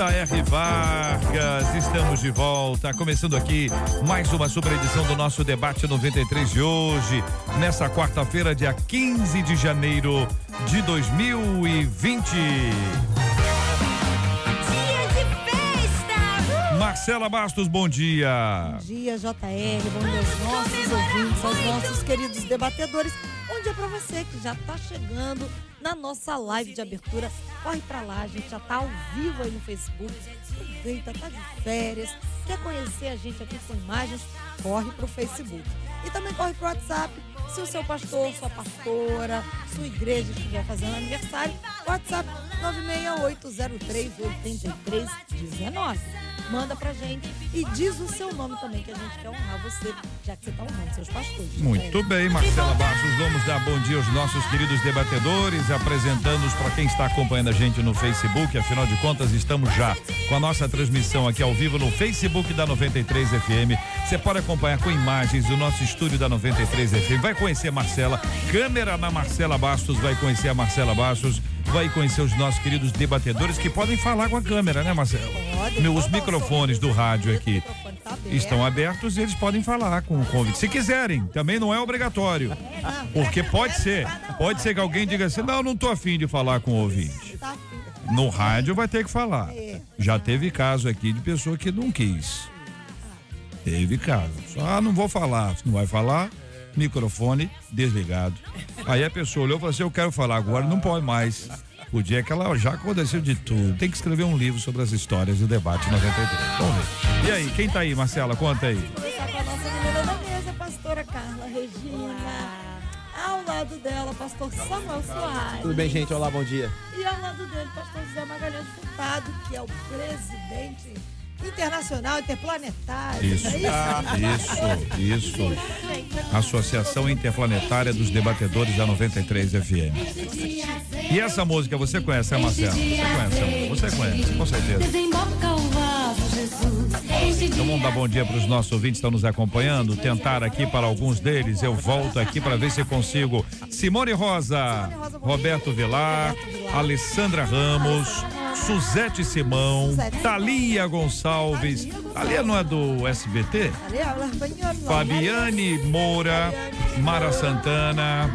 J.R. Vargas. Estamos de volta. Começando aqui mais uma super edição do nosso debate 93 de hoje, nessa quarta-feira, dia 15 de janeiro de 2020. Marcela Bastos, bom dia. Bom dia, JR. Bom dia aos nossos ouvintes, aos nossos queridos debatedores. Bom dia pra você que já tá chegando na nossa live de abertura. Corre pra lá, a gente já tá ao vivo aí no Facebook. Aproveita, tá de férias. Quer conhecer a gente aqui com imagens? Corre pro Facebook. E também corre pro WhatsApp. Se o seu pastor, sua pastora, sua igreja estiver fazendo aniversário, WhatsApp 968038319 manda pra gente e diz o seu nome também, que a gente quer honrar você, já que você tá honrando seus pastores. Muito bem, Marcela Bastos. Vamos dar bom dia aos nossos queridos debatedores, apresentando-os para quem está acompanhando a gente no Facebook. Afinal de contas, estamos já com a nossa transmissão aqui ao vivo no Facebook da 93 FM. Você pode acompanhar com imagens do nosso estúdio da 93 FM. Vai conhecer a Marcela, câmera na Marcela Bastos, vai conhecer a Marcela Bastos vai conhecer os nossos queridos debatedores que podem falar com a câmera, né, Marcelo? Pode, Meu, os pode, microfones do rádio aqui estão abertos e eles podem falar com o convite. Se quiserem, também não é obrigatório. Porque pode ser, pode ser que alguém diga assim: não, não tô afim de falar com o ouvinte. Tá. No rádio vai ter que falar. É. Já teve caso aqui de pessoa que não quis. Teve caso. Ah, não vou falar. Não vai falar, microfone desligado. Aí a pessoa olhou e falou assim: eu quero falar agora, não pode mais. O dia que ela já aconteceu de tudo. Tem que escrever um livro sobre as histórias do debate 93. Vamos ver. E aí, quem tá aí, Marcela? Conta aí. Começar com a nossa menina da mesa, pastora Carla Regina. Ao lado dela, pastor Samuel Soares. Tudo bem, gente? Olá, bom dia. E ao lado dele, pastor José Magalhães Furtado, que é o presidente internacional interplanetário. Isso, é isso, isso. Associação Interplanetária dos Debatedores da 93 FM. E essa música você conhece, né, Marcelo? Você conhece? Você conhece, com certeza. Desemboca o vaso, Jesus. Então vamos dar bom dia para os nossos ouvintes que estão nos acompanhando. Tentar aqui para alguns deles. Eu volto aqui para ver se consigo. Simone Rosa, Roberto Vilar, Alessandra Ramos, Suzete Simão, Thalia Gonçalves. Thalia não é do SBT? Fabiane Moura, Mara Santana.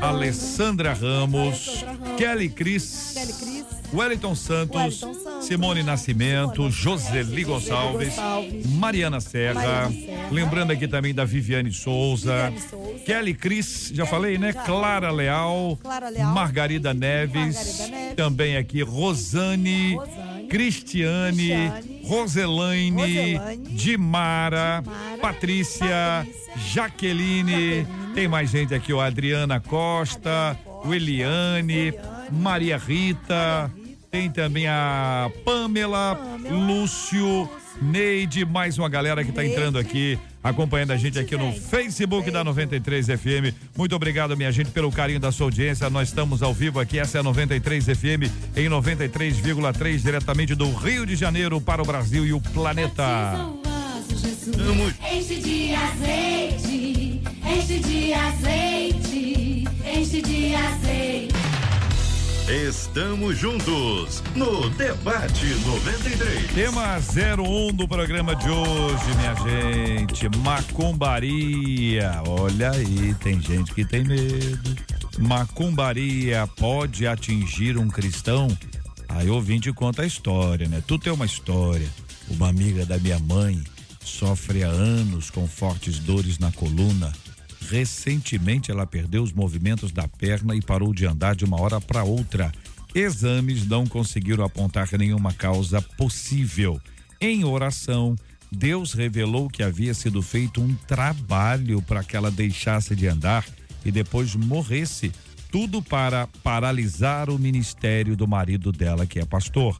Alessandra Ramos, Kelly Cris. Wellington Santos, Wellington Santos. Simone Nascimento, Simone Joseli Gonçalves, Gonçalves. Mariana Serra, Mariana Serra. lembrando aqui também da Viviane Souza, Viviane Souza. Kelly Cris, já Kelly falei, né? já. Clara Leal, Clara Leal. Margarida Neves, Margarida Neves. também aqui Rosane, Rosane. Cristiane, Cristiane. Roselaine, Roselaine. Dimara, Dimara. Patrícia, Patrícia. Jaqueline, Jaqueline. tem mais gente aqui, ó, Adriana Costa, Adriana Costa, Williane, Williane, Maria Rita, Maria Rita. Tem também a Pamela, Pamela, Lúcio, Neide, mais uma galera que tá Neide. entrando aqui, acompanhando a gente aqui no. Facebook da 93 FM. Muito obrigado, minha gente, pelo carinho da sua audiência. Nós estamos ao vivo aqui, essa é a 93 FM, em 93,3, diretamente do Rio de Janeiro para o Brasil e o planeta. Vamos. Enche de azeite, enche de azeite, enche de azeite. Estamos juntos no Debate 93. Tema 01 do programa de hoje, minha gente. Macumbaria. Olha aí, tem gente que tem medo. Macumbaria pode atingir um cristão? Aí o ouvinte conta a história, né? Tu tem uma história. Uma amiga da minha mãe sofre há anos com fortes dores na coluna. Recentemente ela perdeu os movimentos da perna e parou de andar de uma hora para outra. Exames não conseguiram apontar nenhuma causa possível. Em oração, Deus revelou que havia sido feito um trabalho para que ela deixasse de andar e depois morresse. Tudo para paralisar o ministério do marido dela, que é pastor.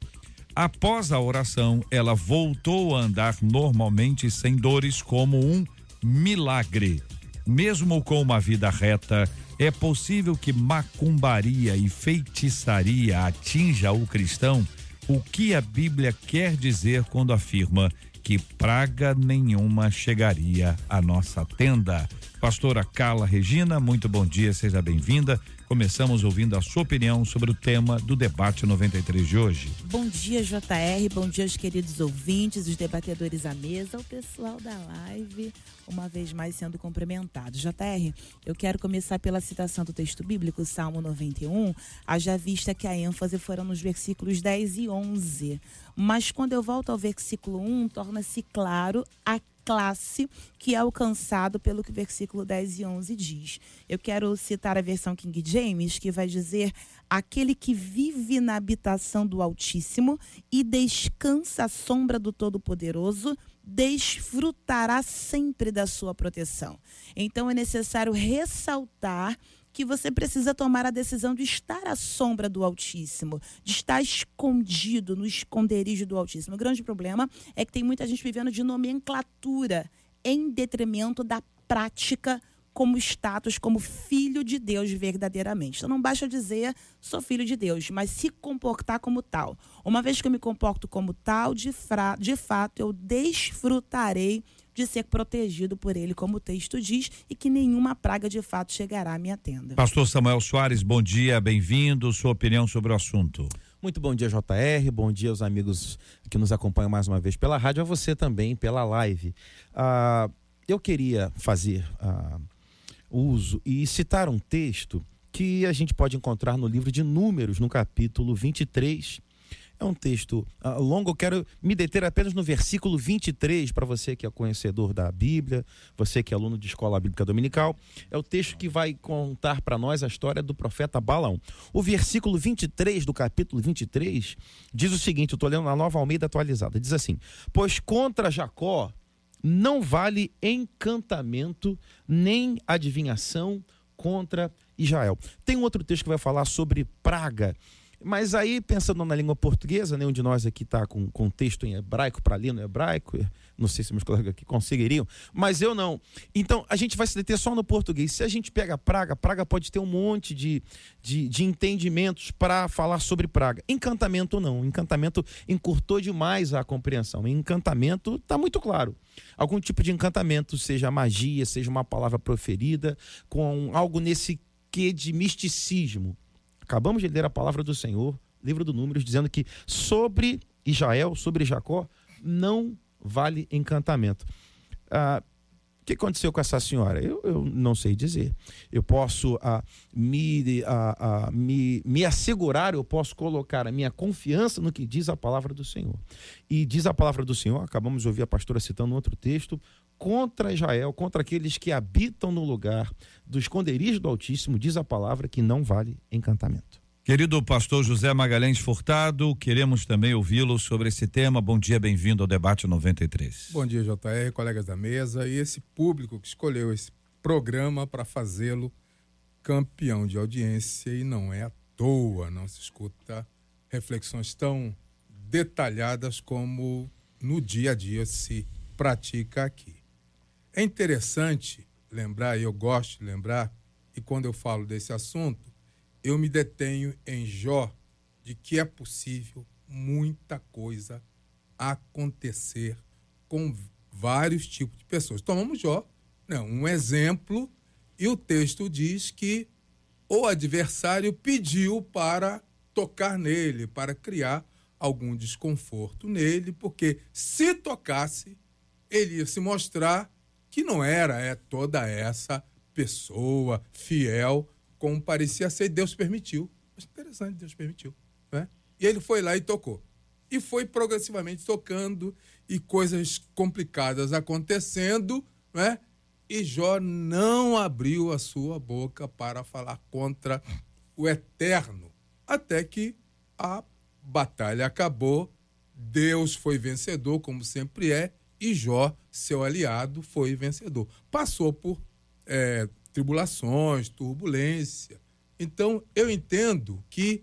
Após a oração, ela voltou a andar normalmente sem dores, como um milagre. Mesmo com uma vida reta, é possível que macumbaria e feitiçaria atinja o cristão? O que a Bíblia quer dizer quando afirma que praga nenhuma chegaria à nossa tenda? Pastora Carla Regina, muito bom dia, seja bem-vinda. Começamos ouvindo a sua opinião sobre o tema do debate 93 de hoje. Bom dia, JR. Bom dia aos queridos ouvintes, os debatedores à mesa, o pessoal da live, uma vez mais sendo cumprimentado. JR, eu quero começar pela citação do texto bíblico, Salmo 91, haja vista que a ênfase foram nos versículos 10 e 11. Mas quando eu volto ao versículo 1, torna-se claro a classe que é alcançado pelo que o versículo 10 e 11 diz. Eu quero citar a versão King James, que vai dizer: aquele que vive na habitação do Altíssimo e descansa à sombra do Todo-Poderoso, desfrutará sempre da sua proteção. Então é necessário ressaltar que você precisa tomar a decisão de estar à sombra do Altíssimo, de estar escondido no esconderijo do Altíssimo. O grande problema é que tem muita gente vivendo de nomenclatura em detrimento da prática como status, como filho de Deus verdadeiramente. Então não basta dizer sou filho de Deus, mas se comportar como tal. Uma vez que eu me comporto como tal, de, fra, de fato eu desfrutarei de ser protegido por ele, como o texto diz, e que nenhuma praga de fato chegará à minha tenda. Pastor Samuel Soares, bom dia, bem-vindo. Sua opinião sobre o assunto. Muito bom dia, JR. Bom dia aos amigos que nos acompanham mais uma vez pela rádio, a você também pela live. Ah, eu queria fazer ah, uso e citar um texto que a gente pode encontrar no livro de Números, no capítulo 23 é um texto uh, longo, eu quero me deter apenas no versículo 23, para você que é conhecedor da Bíblia, você que é aluno de escola bíblica dominical. É o texto que vai contar para nós a história do profeta Balaão. O versículo 23 do capítulo 23 diz o seguinte: eu estou lendo na nova Almeida atualizada. Diz assim: Pois contra Jacó não vale encantamento nem adivinhação contra Israel. Tem um outro texto que vai falar sobre praga mas aí, pensando na língua portuguesa, nenhum de nós aqui está com, com texto em hebraico para ler no hebraico, não sei se meus colegas aqui conseguiriam, mas eu não. Então, a gente vai se deter só no português. Se a gente pega praga, praga pode ter um monte de, de, de entendimentos para falar sobre praga. Encantamento não. Encantamento encurtou demais a compreensão. Encantamento está muito claro. Algum tipo de encantamento, seja magia, seja uma palavra proferida, com algo nesse quê de misticismo Acabamos de ler a palavra do Senhor, livro do Números, dizendo que sobre Israel, sobre Jacó, não vale encantamento. Ah, o que aconteceu com essa senhora? Eu, eu não sei dizer. Eu posso ah, me, ah, ah, me, me assegurar, eu posso colocar a minha confiança no que diz a palavra do Senhor. E diz a palavra do Senhor, acabamos de ouvir a pastora citando outro texto, contra Israel, contra aqueles que habitam no lugar do esconderijo do Altíssimo, diz a palavra que não vale encantamento. Querido pastor José Magalhães Furtado, queremos também ouvi-lo sobre esse tema. Bom dia, bem-vindo ao debate 93. Bom dia, JR, colegas da mesa e esse público que escolheu esse programa para fazê-lo campeão de audiência e não é à toa, não se escuta reflexões tão detalhadas como no dia a dia se pratica aqui. É interessante lembrar, e eu gosto de lembrar, e quando eu falo desse assunto, eu me detenho em Jó de que é possível muita coisa acontecer com vários tipos de pessoas. Tomamos Jó, né, um exemplo, e o texto diz que o adversário pediu para tocar nele, para criar algum desconforto nele, porque se tocasse, ele ia se mostrar que não era é toda essa pessoa fiel como parecia ser, Deus permitiu. Mas interessante, Deus permitiu. Né? E ele foi lá e tocou. E foi progressivamente tocando e coisas complicadas acontecendo, né? E Jó não abriu a sua boca para falar contra o eterno, até que a batalha acabou, Deus foi vencedor, como sempre é, e Jó, seu aliado, foi vencedor. Passou por é, tribulações, turbulência. Então, eu entendo que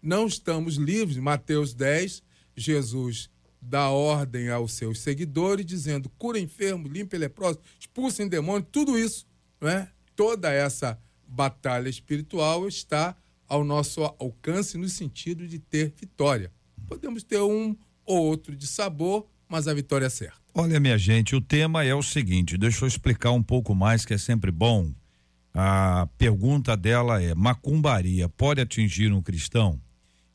não estamos livres. Mateus 10 Jesus dá ordem aos seus seguidores, dizendo: cura enfermo, limpa leproso, expulsem demônio, tudo isso, não é? Toda essa batalha espiritual está ao nosso alcance no sentido de ter vitória. Podemos ter um ou outro de sabor, mas a vitória é certa. Olha, minha gente, o tema é o seguinte, deixa eu explicar um pouco mais, que é sempre bom. A pergunta dela é: macumbaria pode atingir um cristão?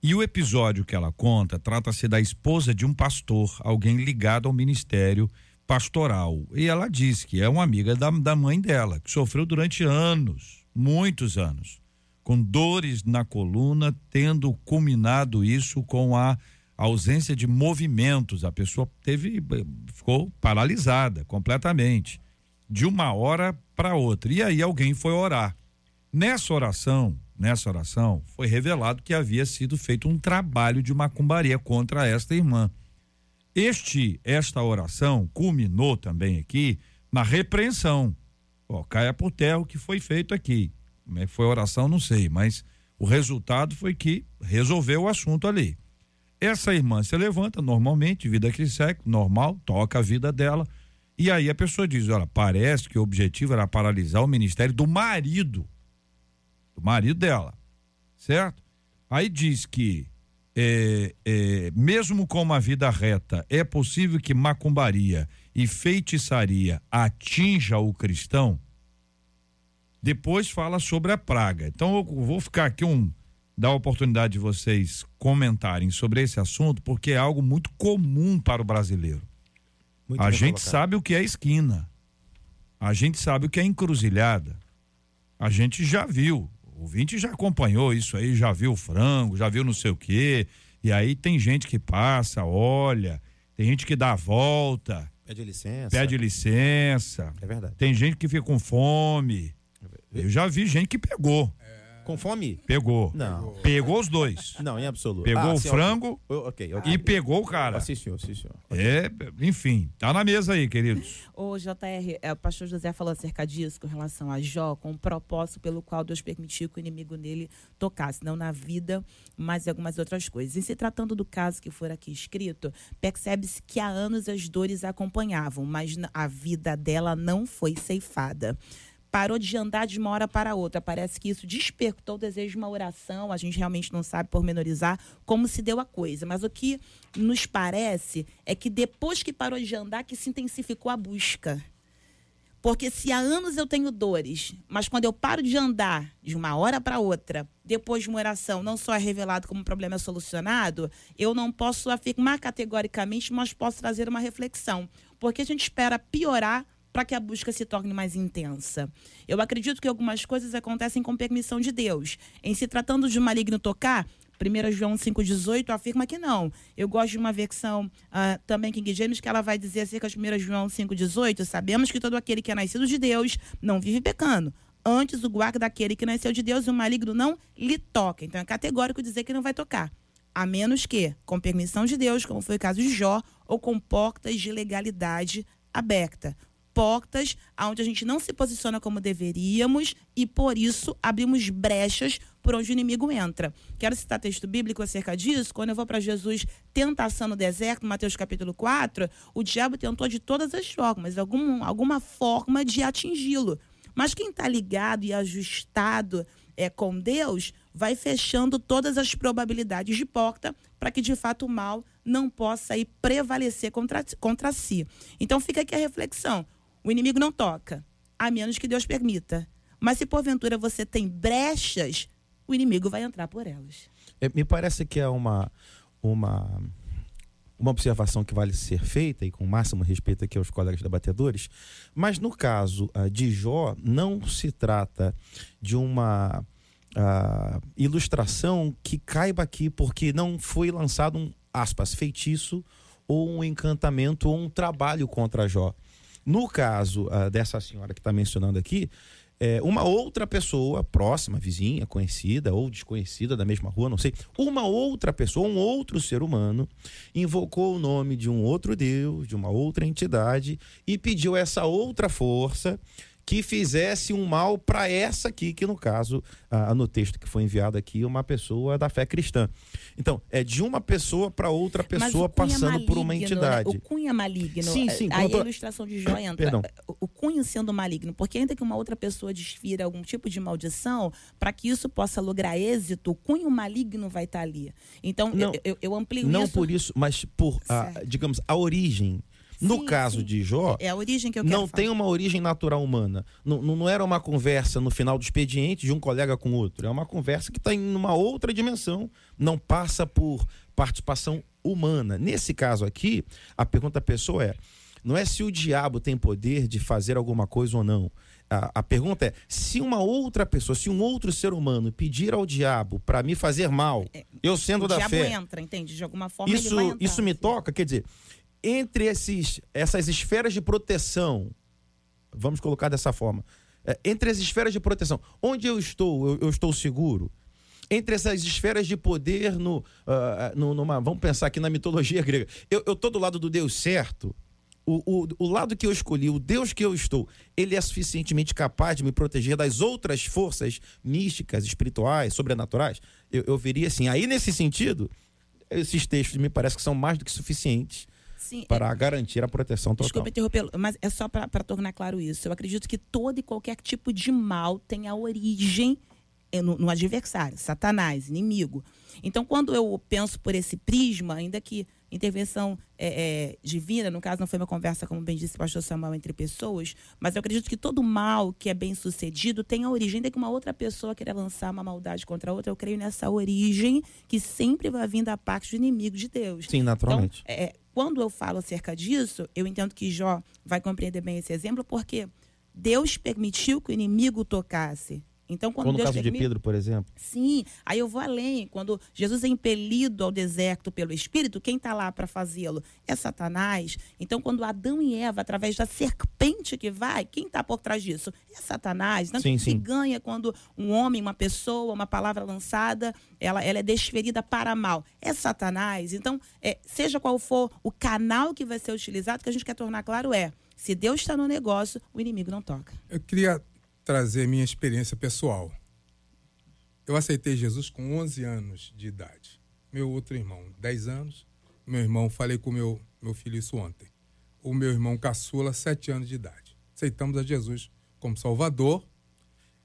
E o episódio que ela conta trata-se da esposa de um pastor, alguém ligado ao ministério pastoral. E ela diz que é uma amiga da, da mãe dela, que sofreu durante anos, muitos anos, com dores na coluna, tendo culminado isso com a ausência de movimentos. A pessoa teve, ficou paralisada completamente, de uma hora para outra. E aí alguém foi orar. Nessa oração, nessa oração, foi revelado que havia sido feito um trabalho de macumbaria contra esta irmã. Este, esta oração culminou também aqui na repreensão. Ó, caia por terra o que foi feito aqui. É foi oração, não sei, mas o resultado foi que resolveu o assunto ali. Essa irmã se levanta normalmente, vida que segue, normal, toca a vida dela. E aí a pessoa diz: olha, parece que o objetivo era paralisar o ministério do marido do marido dela, certo? Aí diz que é, é, mesmo com uma vida reta, é possível que macumbaria e feitiçaria atinja o cristão? Depois fala sobre a praga. Então eu vou ficar aqui um dar a oportunidade de vocês comentarem sobre esse assunto, porque é algo muito comum para o brasileiro. Muito a gente colocado. sabe o que é esquina. A gente sabe o que é encruzilhada. A gente já viu. O ouvinte já acompanhou isso aí, já viu o frango, já viu não sei o quê. E aí tem gente que passa, olha, tem gente que dá a volta, Pede licença. pede licença. É verdade. Tem gente que fica com fome. Eu já vi gente que pegou. Com fome? Pegou. Não. Pegou os dois. Não, em absoluto. Pegou Ah, o sim, frango ok. Ok, ok. e pegou o cara. Ah, sim, senhor, sim, senhor. É, enfim, tá na mesa aí, queridos. O JR, é, o pastor José falou acerca disso com relação a Jó, com o propósito pelo qual Deus permitiu que o inimigo nele tocasse, não na vida, mas em algumas outras coisas. E se tratando do caso que for aqui escrito, percebe-se que há anos as dores a acompanhavam, mas a vida dela não foi ceifada. Parou de andar de uma hora para outra. Parece que isso despertou o desejo de uma oração. A gente realmente não sabe pormenorizar como se deu a coisa. Mas o que nos parece é que depois que parou de andar, que se intensificou a busca. Porque se há anos eu tenho dores, mas quando eu paro de andar de uma hora para outra, depois de uma oração, não só é revelado como o problema é solucionado, eu não posso afirmar categoricamente, mas posso trazer uma reflexão. Porque a gente espera piorar para que a busca se torne mais intensa. Eu acredito que algumas coisas acontecem com permissão de Deus. Em se tratando de um maligno tocar, 1 João 5,18 afirma que não. Eu gosto de uma versão ah, também King James que ela vai dizer acerca de 1 João 5,18: Sabemos que todo aquele que é nascido de Deus não vive pecando. Antes o guarda daquele que nasceu de Deus e o maligno não lhe toca. Então é categórico dizer que não vai tocar. A menos que, com permissão de Deus, como foi o caso de Jó, ou com portas de legalidade aberta portas onde a gente não se posiciona como deveríamos e por isso abrimos brechas por onde o inimigo entra. Quero citar texto bíblico acerca disso. Quando eu vou para Jesus, tentação no deserto, Mateus capítulo 4, o diabo tentou de todas as formas, algum, alguma forma de atingi-lo. Mas quem está ligado e ajustado é, com Deus vai fechando todas as probabilidades de porta para que de fato o mal não possa aí prevalecer contra, contra si. Então fica aqui a reflexão. O inimigo não toca, a menos que Deus permita. Mas se porventura você tem brechas, o inimigo vai entrar por elas. É, me parece que é uma, uma, uma observação que vale ser feita, e com o máximo respeito aqui aos colegas debatedores, mas no caso ah, de Jó, não se trata de uma ah, ilustração que caiba aqui, porque não foi lançado um, aspas, feitiço ou um encantamento ou um trabalho contra Jó. No caso ah, dessa senhora que está mencionando aqui, é, uma outra pessoa próxima, vizinha, conhecida ou desconhecida da mesma rua, não sei, uma outra pessoa, um outro ser humano, invocou o nome de um outro Deus, de uma outra entidade e pediu essa outra força que fizesse um mal para essa aqui, que no caso, ah, no texto que foi enviado aqui, uma pessoa da fé cristã. Então, é de uma pessoa para outra pessoa é passando por uma maligno, né? entidade. O cunho é maligno. Sim, sim, Aí a ilustração de Jó entra. Perdão. O- cunho sendo maligno. Porque ainda que uma outra pessoa desfira algum tipo de maldição, para que isso possa lograr êxito, o cunho maligno vai estar ali. Então, Não, eu, eu, amplio Não isso. por isso, mas por, a, digamos, a origem. No Sim, caso sim. de Jó, É a origem que eu não falar. tem uma origem natural humana. Não, não era uma conversa no final do expediente de um colega com outro. É uma conversa que está em uma outra dimensão. Não passa por participação humana. Nesse caso aqui, a pergunta da pessoa é: não é se o diabo tem poder de fazer alguma coisa ou não. A, a pergunta é: se uma outra pessoa, se um outro ser humano pedir ao diabo para me fazer mal, eu sendo É, o da diabo fé, entra, entende? De alguma forma isso, isso me toca, quer dizer, entre esses, essas esferas de proteção, vamos colocar dessa forma, é, entre as esferas de proteção, onde eu estou, eu, eu estou seguro. Entre essas esferas de poder, no, ah, no- numa, vamos pensar aqui na mitologia grega, eu estou do lado do Deus certo. O, o, o lado que eu escolhi, o Deus que eu estou, ele é suficientemente capaz de me proteger das outras forças místicas, espirituais, sobrenaturais? Eu, eu veria assim. Aí, nesse sentido, esses textos me parece que são mais do que suficientes Sim, é- para garantir a proteção total. Desculpa interrompê-lo, mas é só para tornar claro isso. Eu acredito que todo e qualquer tipo de mal tem a origem eh, no, no adversário, Satanás, inimigo. Então, quando eu penso por esse prisma, ainda que intervenção eh, eh, divina, no caso não foi uma conversa, como bem disse o pastor Samuel, entre pessoas, mas eu acredito que todo mal que é bem sucedido tem a origem, ainda que uma outra pessoa queira lançar uma maldade contra a outra, eu creio nessa origem que sempre vai vir da parte do inimigo de Deus. Sim, naturalmente. Então, é, quando eu falo acerca disso, eu entendo que Jó vai compreender bem esse exemplo, porque Deus permitiu que o inimigo tocasse. Então, quando Ou no Deus caso de Pedro, por exemplo. Sim, aí eu vou além. Quando Jesus é impelido ao deserto pelo Espírito, quem está lá para fazê-lo? É Satanás. Então, quando Adão e Eva, através da serpente que vai, quem está por trás disso? É Satanás. Então, Sim, quem se sim. ganha quando um homem, uma pessoa, uma palavra lançada, ela, ela é desferida para mal? É Satanás. Então, é, seja qual for o canal que vai ser utilizado, o que a gente quer tornar claro é: se Deus está no negócio, o inimigo não toca. Eu queria trazer minha experiência pessoal. Eu aceitei Jesus com 11 anos de idade. Meu outro irmão, 10 anos. Meu irmão, falei com meu meu filho isso ontem. O meu irmão caçula, 7 anos de idade. Aceitamos a Jesus como Salvador.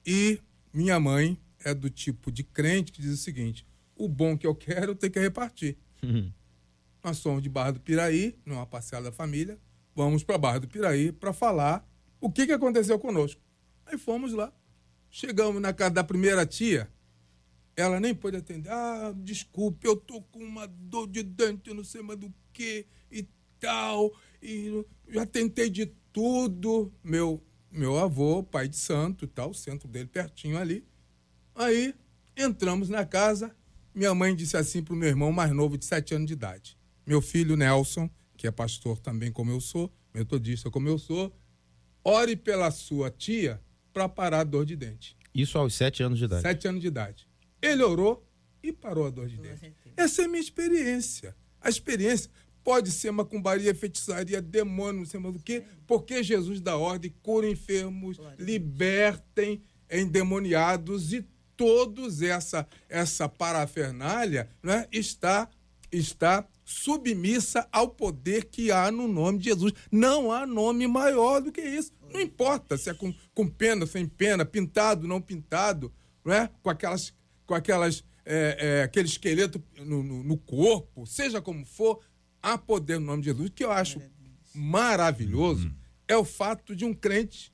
E minha mãe é do tipo de crente que diz o seguinte: o bom que eu quero, eu tenho que repartir. Nós somos de Barra do Piraí, numa parcela da família. Vamos para Barra do Piraí para falar o que, que aconteceu conosco. Aí fomos lá. Chegamos na casa da primeira tia. Ela nem pôde atender. Ah, desculpe, eu tô com uma dor de dente, não sei mais do que e tal. E já tentei de tudo. Meu, meu avô, pai de santo e tal, o centro dele pertinho ali. Aí entramos na casa. Minha mãe disse assim para o meu irmão mais novo, de 7 anos de idade: Meu filho Nelson, que é pastor também como eu sou, metodista como eu sou, ore pela sua tia para parar a dor de dente. Isso aos sete anos de idade. Sete anos de idade. Ele orou e parou a dor de dente. Essa é a minha experiência. A experiência pode ser macumbaria, feitiçaria, demônio, não sei mais o quê, porque Jesus dá ordem, cura enfermos, libertem endemoniados e todos essa essa parafernália né, está está submissa ao poder que há no nome de Jesus. Não há nome maior do que isso. Não importa se é com, com pena, sem pena, pintado, não pintado, não é? com aquelas, com aquelas, é, é, aquele esqueleto no, no, no corpo, seja como for, há poder no nome de Jesus. O que eu acho maravilhoso é o fato de um crente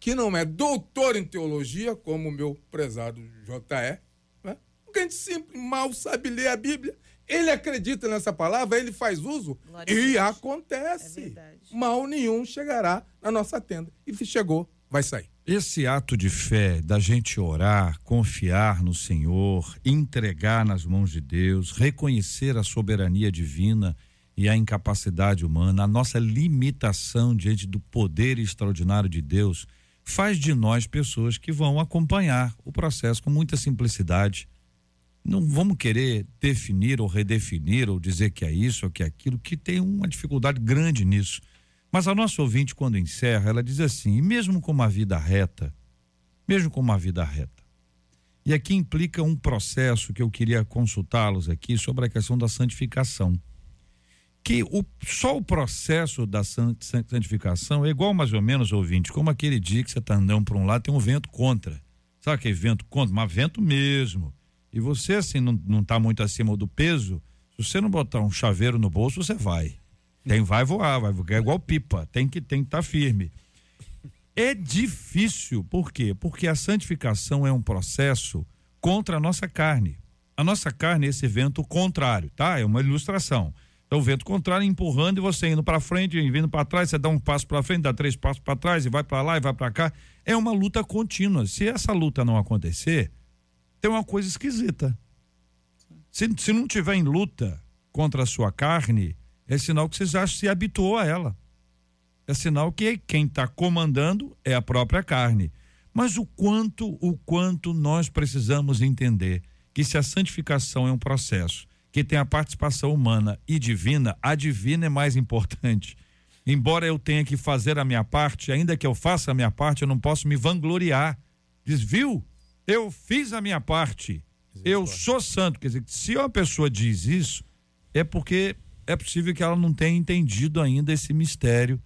que não é doutor em teologia, como o meu prezado J.E., né? um crente simples, mal sabe ler a Bíblia, ele acredita nessa palavra, ele faz uso Glória e Deus. acontece. É. Mal nenhum chegará na nossa tenda. E se chegou, vai sair. Esse ato de fé, da gente orar, confiar no Senhor, entregar nas mãos de Deus, reconhecer a soberania divina e a incapacidade humana, a nossa limitação diante do poder extraordinário de Deus, faz de nós pessoas que vão acompanhar o processo com muita simplicidade. Não vamos querer definir ou redefinir ou dizer que é isso ou que é aquilo, que tem uma dificuldade grande nisso Mas a nossa ouvinte, quando encerra, ela diz assim: mesmo com uma vida reta, mesmo com uma vida reta, e aqui implica um processo que eu queria consultá-los aqui sobre a questão da santificação. Que o, só o processo da san- san- santificação é igual mais ou menos, ouvinte, como aquele dia que você está andando para um lado tem um vento contra. Sabe aquele vento contra? Mas vento mesmo. E você, assim, não, não tá muito acima do peso, se você não botar um chaveiro no bolso, você vai. Tem, vai voar, vai voar, é igual pipa, tem que tem que estar firme. É difícil, por quê? Porque a santificação é um processo contra a nossa carne. A nossa carne é esse vento contrário, tá? É uma ilustração. Então, o vento contrário empurrando e você indo para frente, vindo para trás, você dá um passo para frente, dá três passos para trás e vai para lá e vai para cá. É uma luta contínua. Se essa luta não acontecer, tem uma coisa esquisita. Se, se não tiver em luta contra a sua carne, é sinal que você já se habituou a ela. É sinal que quem está comandando é a própria carne. Mas o quanto, o quanto nós precisamos entender que se a santificação é um processo que tem a participação humana e divina, a divina é mais importante. Embora eu tenha que fazer a minha parte, ainda que eu faça a minha parte, eu não posso me vangloriar. Diz, viu? Eu fiz a minha parte. Eu sou santo. Quer dizer, se uma pessoa diz isso, é porque é possível que ela não tenha entendido ainda esse mistério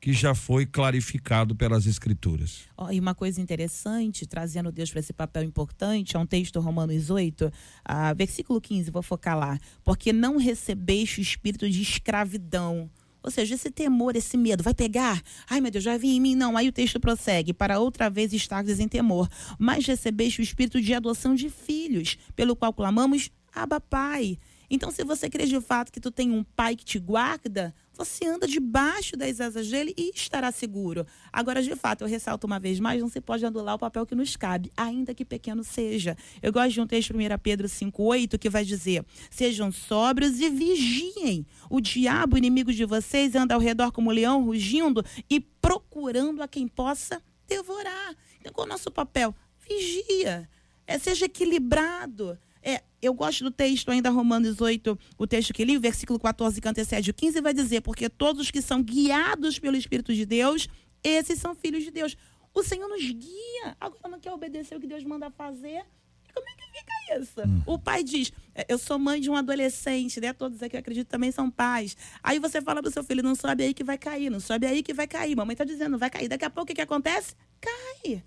que já foi clarificado pelas escrituras. Ó, e uma coisa interessante, trazendo Deus para esse papel importante, é um texto Romanos 8, ah, versículo 15, vou focar lá. Porque não recebeste o espírito de escravidão. Ou seja, esse temor, esse medo, vai pegar? Ai, meu Deus, já vim em mim? Não. Aí o texto prossegue, para outra vez estardes em temor. Mas recebeste o espírito de adoção de filhos, pelo qual clamamos, Abba Pai. Então, se você crê de fato que tu tem um pai que te guarda, você anda debaixo das asas dele e estará seguro. Agora, de fato, eu ressalto uma vez mais, não se pode anular o papel que nos cabe, ainda que pequeno seja. Eu gosto de um texto, 1 Pedro 5,8, que vai dizer: Sejam sóbrios e vigiem. O diabo, inimigo de vocês, anda ao redor como um leão, rugindo e procurando a quem possa devorar. Então, qual é o nosso papel? Vigia. É, seja equilibrado. É, eu gosto do texto ainda, Romanos 8, o texto que li, o versículo 14 que antecede o 15, vai dizer, porque todos os que são guiados pelo Espírito de Deus, esses são filhos de Deus. O Senhor nos guia. Agora não quer obedecer o que Deus manda fazer. Como é que fica isso? O pai diz: "É, Eu sou mãe de um adolescente, né? Todos aqui eu acredito também são pais. Aí você fala pro seu filho: Não sobe aí que vai cair, não sobe aí que vai cair. Mamãe tá dizendo: Vai cair. Daqui a pouco o que, que acontece? Cai.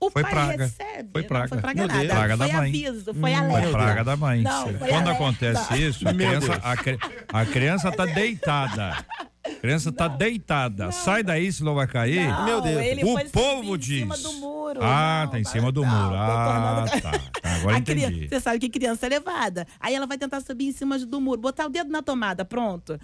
O Foi pai praga. recebe. Foi Não, praga. foi praga nada. Deus. Praga da foi mãe. aviso, foi Foi alerta. praga da mãe. Não, foi Quando alerta. acontece isso, a criança, a, a criança tá deitada. A criança tá deitada. Sai daí, senão vai cair. Não, Meu Deus. ele O foi povo diz. Em cima do muro. Ah, Não, tá em cima do não, muro. Ah, tá. Tá, Agora A entendi. criança- Você sabe que criança é levada. Aí ela vai tentar subir em cima do muro, botar o dedo na tomada, pronto.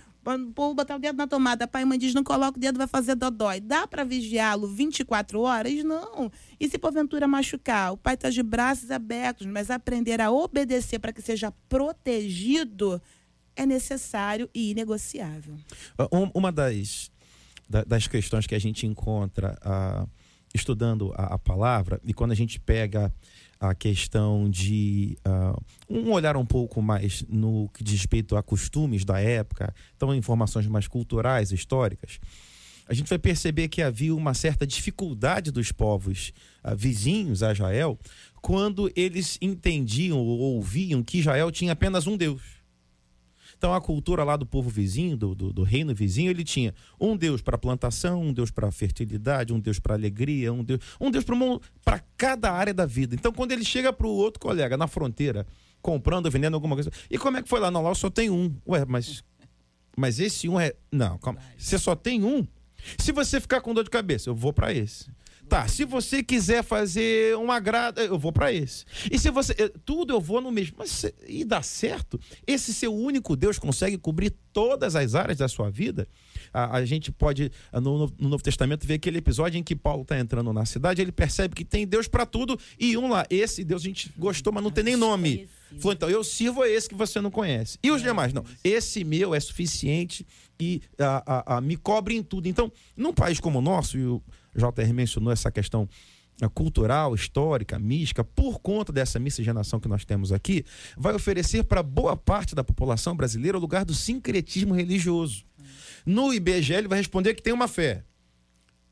Pô, botar o dedo na tomada. Pai e mãe diz, não coloca o dedo, vai fazer dodói. Dá pra vigiá-lo 24 horas? Não. E se porventura machucar? O pai tá de braços abertos, mas aprender a obedecer para que seja protegido é necessário e inegociável. Um- uma das, da- das questões que a gente encontra ah, estudando a, a palavra, e quando a gente pega a questão de ah, um olhar um pouco mais no que diz respeito a costumes da época, então informações mais culturais, históricas, a gente vai perceber que havia uma certa dificuldade dos povos ah, vizinhos a Israel quando eles entendiam ou ouviam que Israel tinha apenas um Deus. Então a cultura lá do povo vizinho, do, do, do reino vizinho, ele tinha um Deus para plantação, um Deus para fertilidade, um Deus para alegria, um Deus, um Deus para cada área da vida. Então quando ele chega para o outro colega na fronteira, comprando, vendendo alguma coisa, e como é que foi lá? Não, lá eu só tem um. Ué, mas, mas esse um é. Não, calma. Você só tem um? Se você ficar com dor de cabeça, eu vou para esse. Tá, se você quiser fazer um agrado, eu vou para esse. E se você. eh, Tudo eu vou no mesmo. Mas e dá certo? Esse seu único Deus consegue cobrir todas as áreas da sua vida? A, a gente pode, ah, no, no- no Novo Testamento, ver aquele episódio em que Paulo está entrando na cidade, ele percebe que tem Deus para tudo, e um lá, esse Deus a gente gostou, mas não tem nem nome. Falou, então, eu sirvo a esse que você não conhece. E os demais? Não. Esse meu é suficiente e ah, ah, ah, me cobre em tudo. Então, num país como o nosso, e o JR mencionou essa questão ah, cultural, histórica, mística, por conta dessa miscigenação que nós temos aqui, vai oferecer para boa parte da população brasileira o lugar do sincretismo religioso. No IBGE ele vai responder que tem uma fé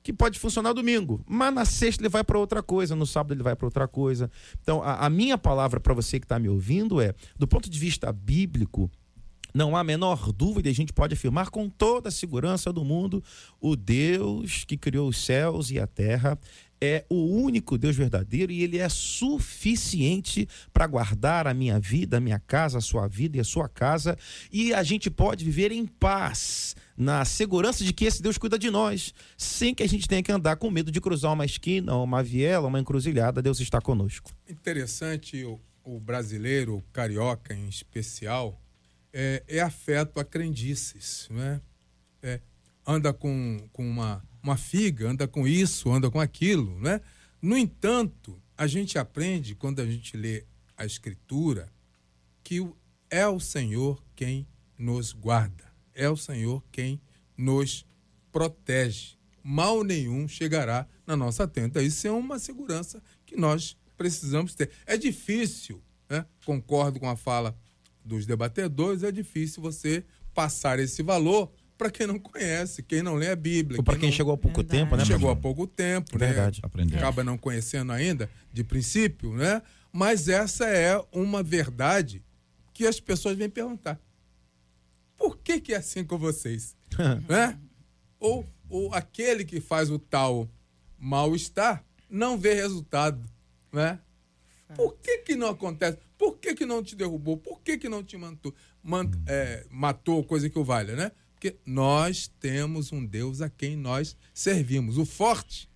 que pode funcionar domingo, mas na sexta ele vai para outra coisa, no sábado ele vai para outra coisa. Então, a, a minha palavra para você que está me ouvindo é, do ponto de vista bíblico, não há menor dúvida, a gente pode afirmar com toda a segurança do mundo: o Deus que criou os céus e a terra é o único Deus verdadeiro e ele é suficiente para guardar a minha vida, a minha casa, a sua vida e a sua casa. E a gente pode viver em paz, na segurança de que esse Deus cuida de nós, sem que a gente tenha que andar com medo de cruzar uma esquina, uma viela, uma encruzilhada. Deus está conosco. Interessante o, o brasileiro, o carioca em especial, é, é afeto a crendices, não é? anda com, com uma, uma figa, anda com isso, anda com aquilo, né? No entanto, a gente aprende quando a gente lê a escritura que é o Senhor quem nos guarda, é o Senhor quem nos protege. Mal nenhum chegará na nossa tenda. Isso é uma segurança que nós precisamos ter. É difícil, né? concordo com a fala dos debatedores, é difícil você passar esse valor para quem não conhece, quem não lê a Bíblia. Ou para quem não- chegou há pouco Verdade. tempo, né? chegou há pouco tempo, né? Verdade. Aprendeu. Acaba não conhecendo ainda de princípio, né? Mas essa é uma verdade que as pessoas vêm perguntar. Por que, que é assim com vocês? né? Ou, ou aquele que faz o tal mal-estar não vê resultado, né? Por que, que não acontece? Por que, que não te derrubou? Por que, que não te mantou, man- é, matou, coisa que o valha, né? Porque nós temos um Deus a quem nós servimos. O forte,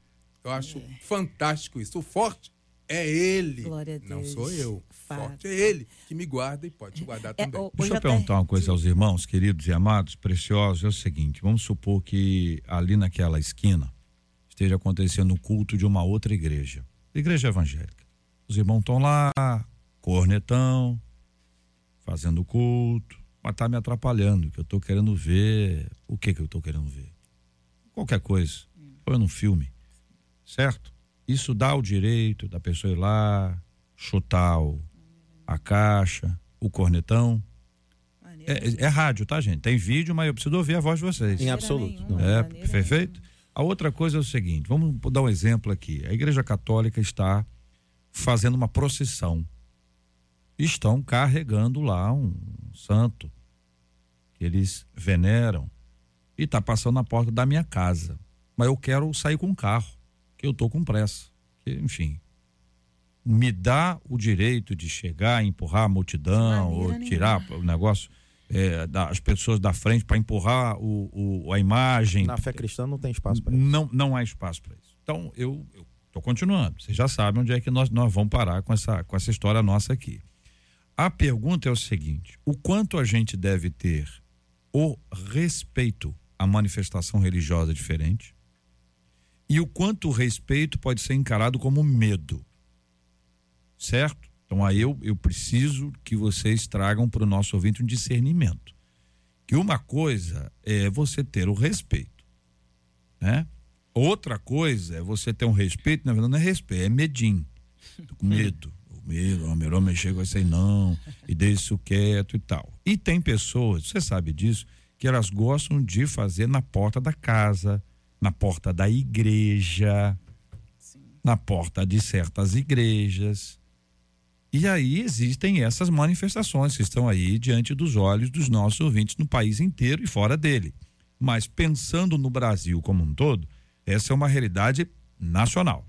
eu acho fantástico isso. O forte é Ele. Glória a Não sou eu. Fato. Forte é Ele que me guarda e pode te guardar É, também. o- Deixa eu JR, perguntar uma coisa aos irmãos, queridos e amados, preciosos. É o seguinte: vamos supor que ali naquela esquina esteja acontecendo o culto de uma outra igreja, igreja evangélica. Os irmãos estão lá, cornetão, fazendo culto, mas tá me atrapalhando, que eu tô querendo ver. O que que eu tô querendo ver? Qualquer coisa. Põe num filme, certo? Isso dá o direito da pessoa ir lá, chutar o, a caixa, o cornetão. maneira É, é rádio, tá, gente? Tem vídeo, mas eu preciso ouvir a voz de vocês. Em absoluto. não. É, perfeito? A outra coisa é o seguinte: vamos dar um exemplo aqui. A Igreja Católica está fazendo uma procissão. Estão carregando lá um santo que eles veneram e está passando na porta da minha casa. Mas eu quero sair com o carro, que eu tô com pressa. Que, enfim, me dá o direito de chegar, empurrar a multidão ou tirar o negócio é, das pessoas da frente para empurrar o, o- a imagem. Na fé cristã não tem espaço para isso. Não, não há espaço para isso. Então, eu estou continuando. Vocês já sabem onde é que nós, nós vamos parar com essa, com essa história nossa aqui. A pergunta é o seguinte: o quanto a gente deve ter o respeito à manifestação religiosa diferente e o quanto o respeito pode ser encarado como medo. Certo? Então aí eu, eu preciso que vocês tragam para o nosso ouvinte um discernimento. Que uma coisa é você ter o respeito, né? Outra coisa é você ter um respeito, na verdade não é respeito, é medinho. Tô com medo. O medo, o melhor mexer com isso aí não, e deixa isso quieto e tal. E tem pessoas, você sabe disso, que elas gostam de fazer na porta da casa, na porta da igreja, na porta de certas igrejas. E aí existem essas manifestações que estão aí diante dos olhos dos nossos ouvintes no país inteiro e fora dele. Mas pensando no Brasil como um todo, essa é uma realidade nacional.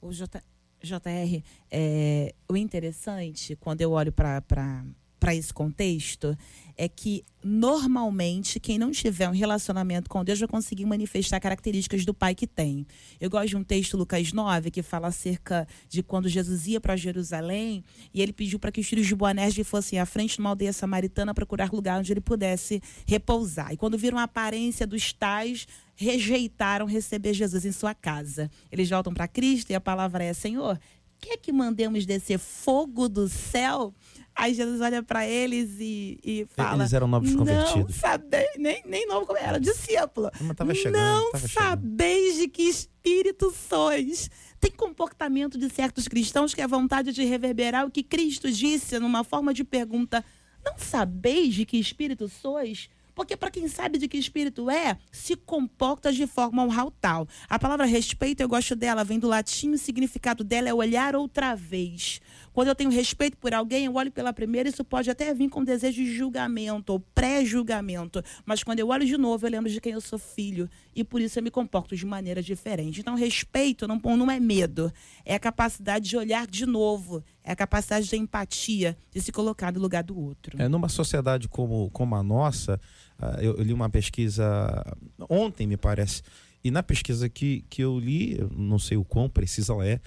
O J, JR, é, o interessante, quando eu olho para esse contexto, é que normalmente quem não tiver um relacionamento com Deus vai conseguir manifestar características do pai que tem. Eu gosto de um texto, Lucas 9, que fala acerca de quando Jesus ia para Jerusalém e ele pediu para que os filhos de Boanerges fossem à frente numa aldeia samaritana procurar lugar onde ele pudesse repousar. E quando viram a aparência dos tais, rejeitaram receber Jesus em sua casa. Eles voltam para Cristo e a palavra é: Senhor, quer que mandemos descer fogo do céu? Aí Jesus olha para eles e, e fala: Eles eram novos Não convertidos. sabe, nem, nem novo como era, discípulo. Mas tava chegando, Não tava chegando. sabeis de que espírito sois. Tem comportamento de certos cristãos que é vontade de reverberar o que Cristo disse numa forma de pergunta. Não sabeis de que espírito sois? Porque para quem sabe de que espírito é, se comporta de forma tal. A palavra respeito, eu gosto dela, vem do latim, o significado dela é olhar outra vez. Quando eu tenho respeito por alguém, eu olho pela primeira, isso pode até vir com desejo de julgamento ou pré-julgamento. Mas quando eu olho de novo, eu lembro de quem eu sou filho. E por isso eu me comporto de maneira diferente. Então, respeito não, não é medo. É a capacidade de olhar de novo. É a capacidade de empatia, de se colocar no lugar do outro. É, numa sociedade como, como a nossa, uh, eu, eu li uma pesquisa ontem, me parece. E na pesquisa que, que eu li, não sei o quão precisa ela é,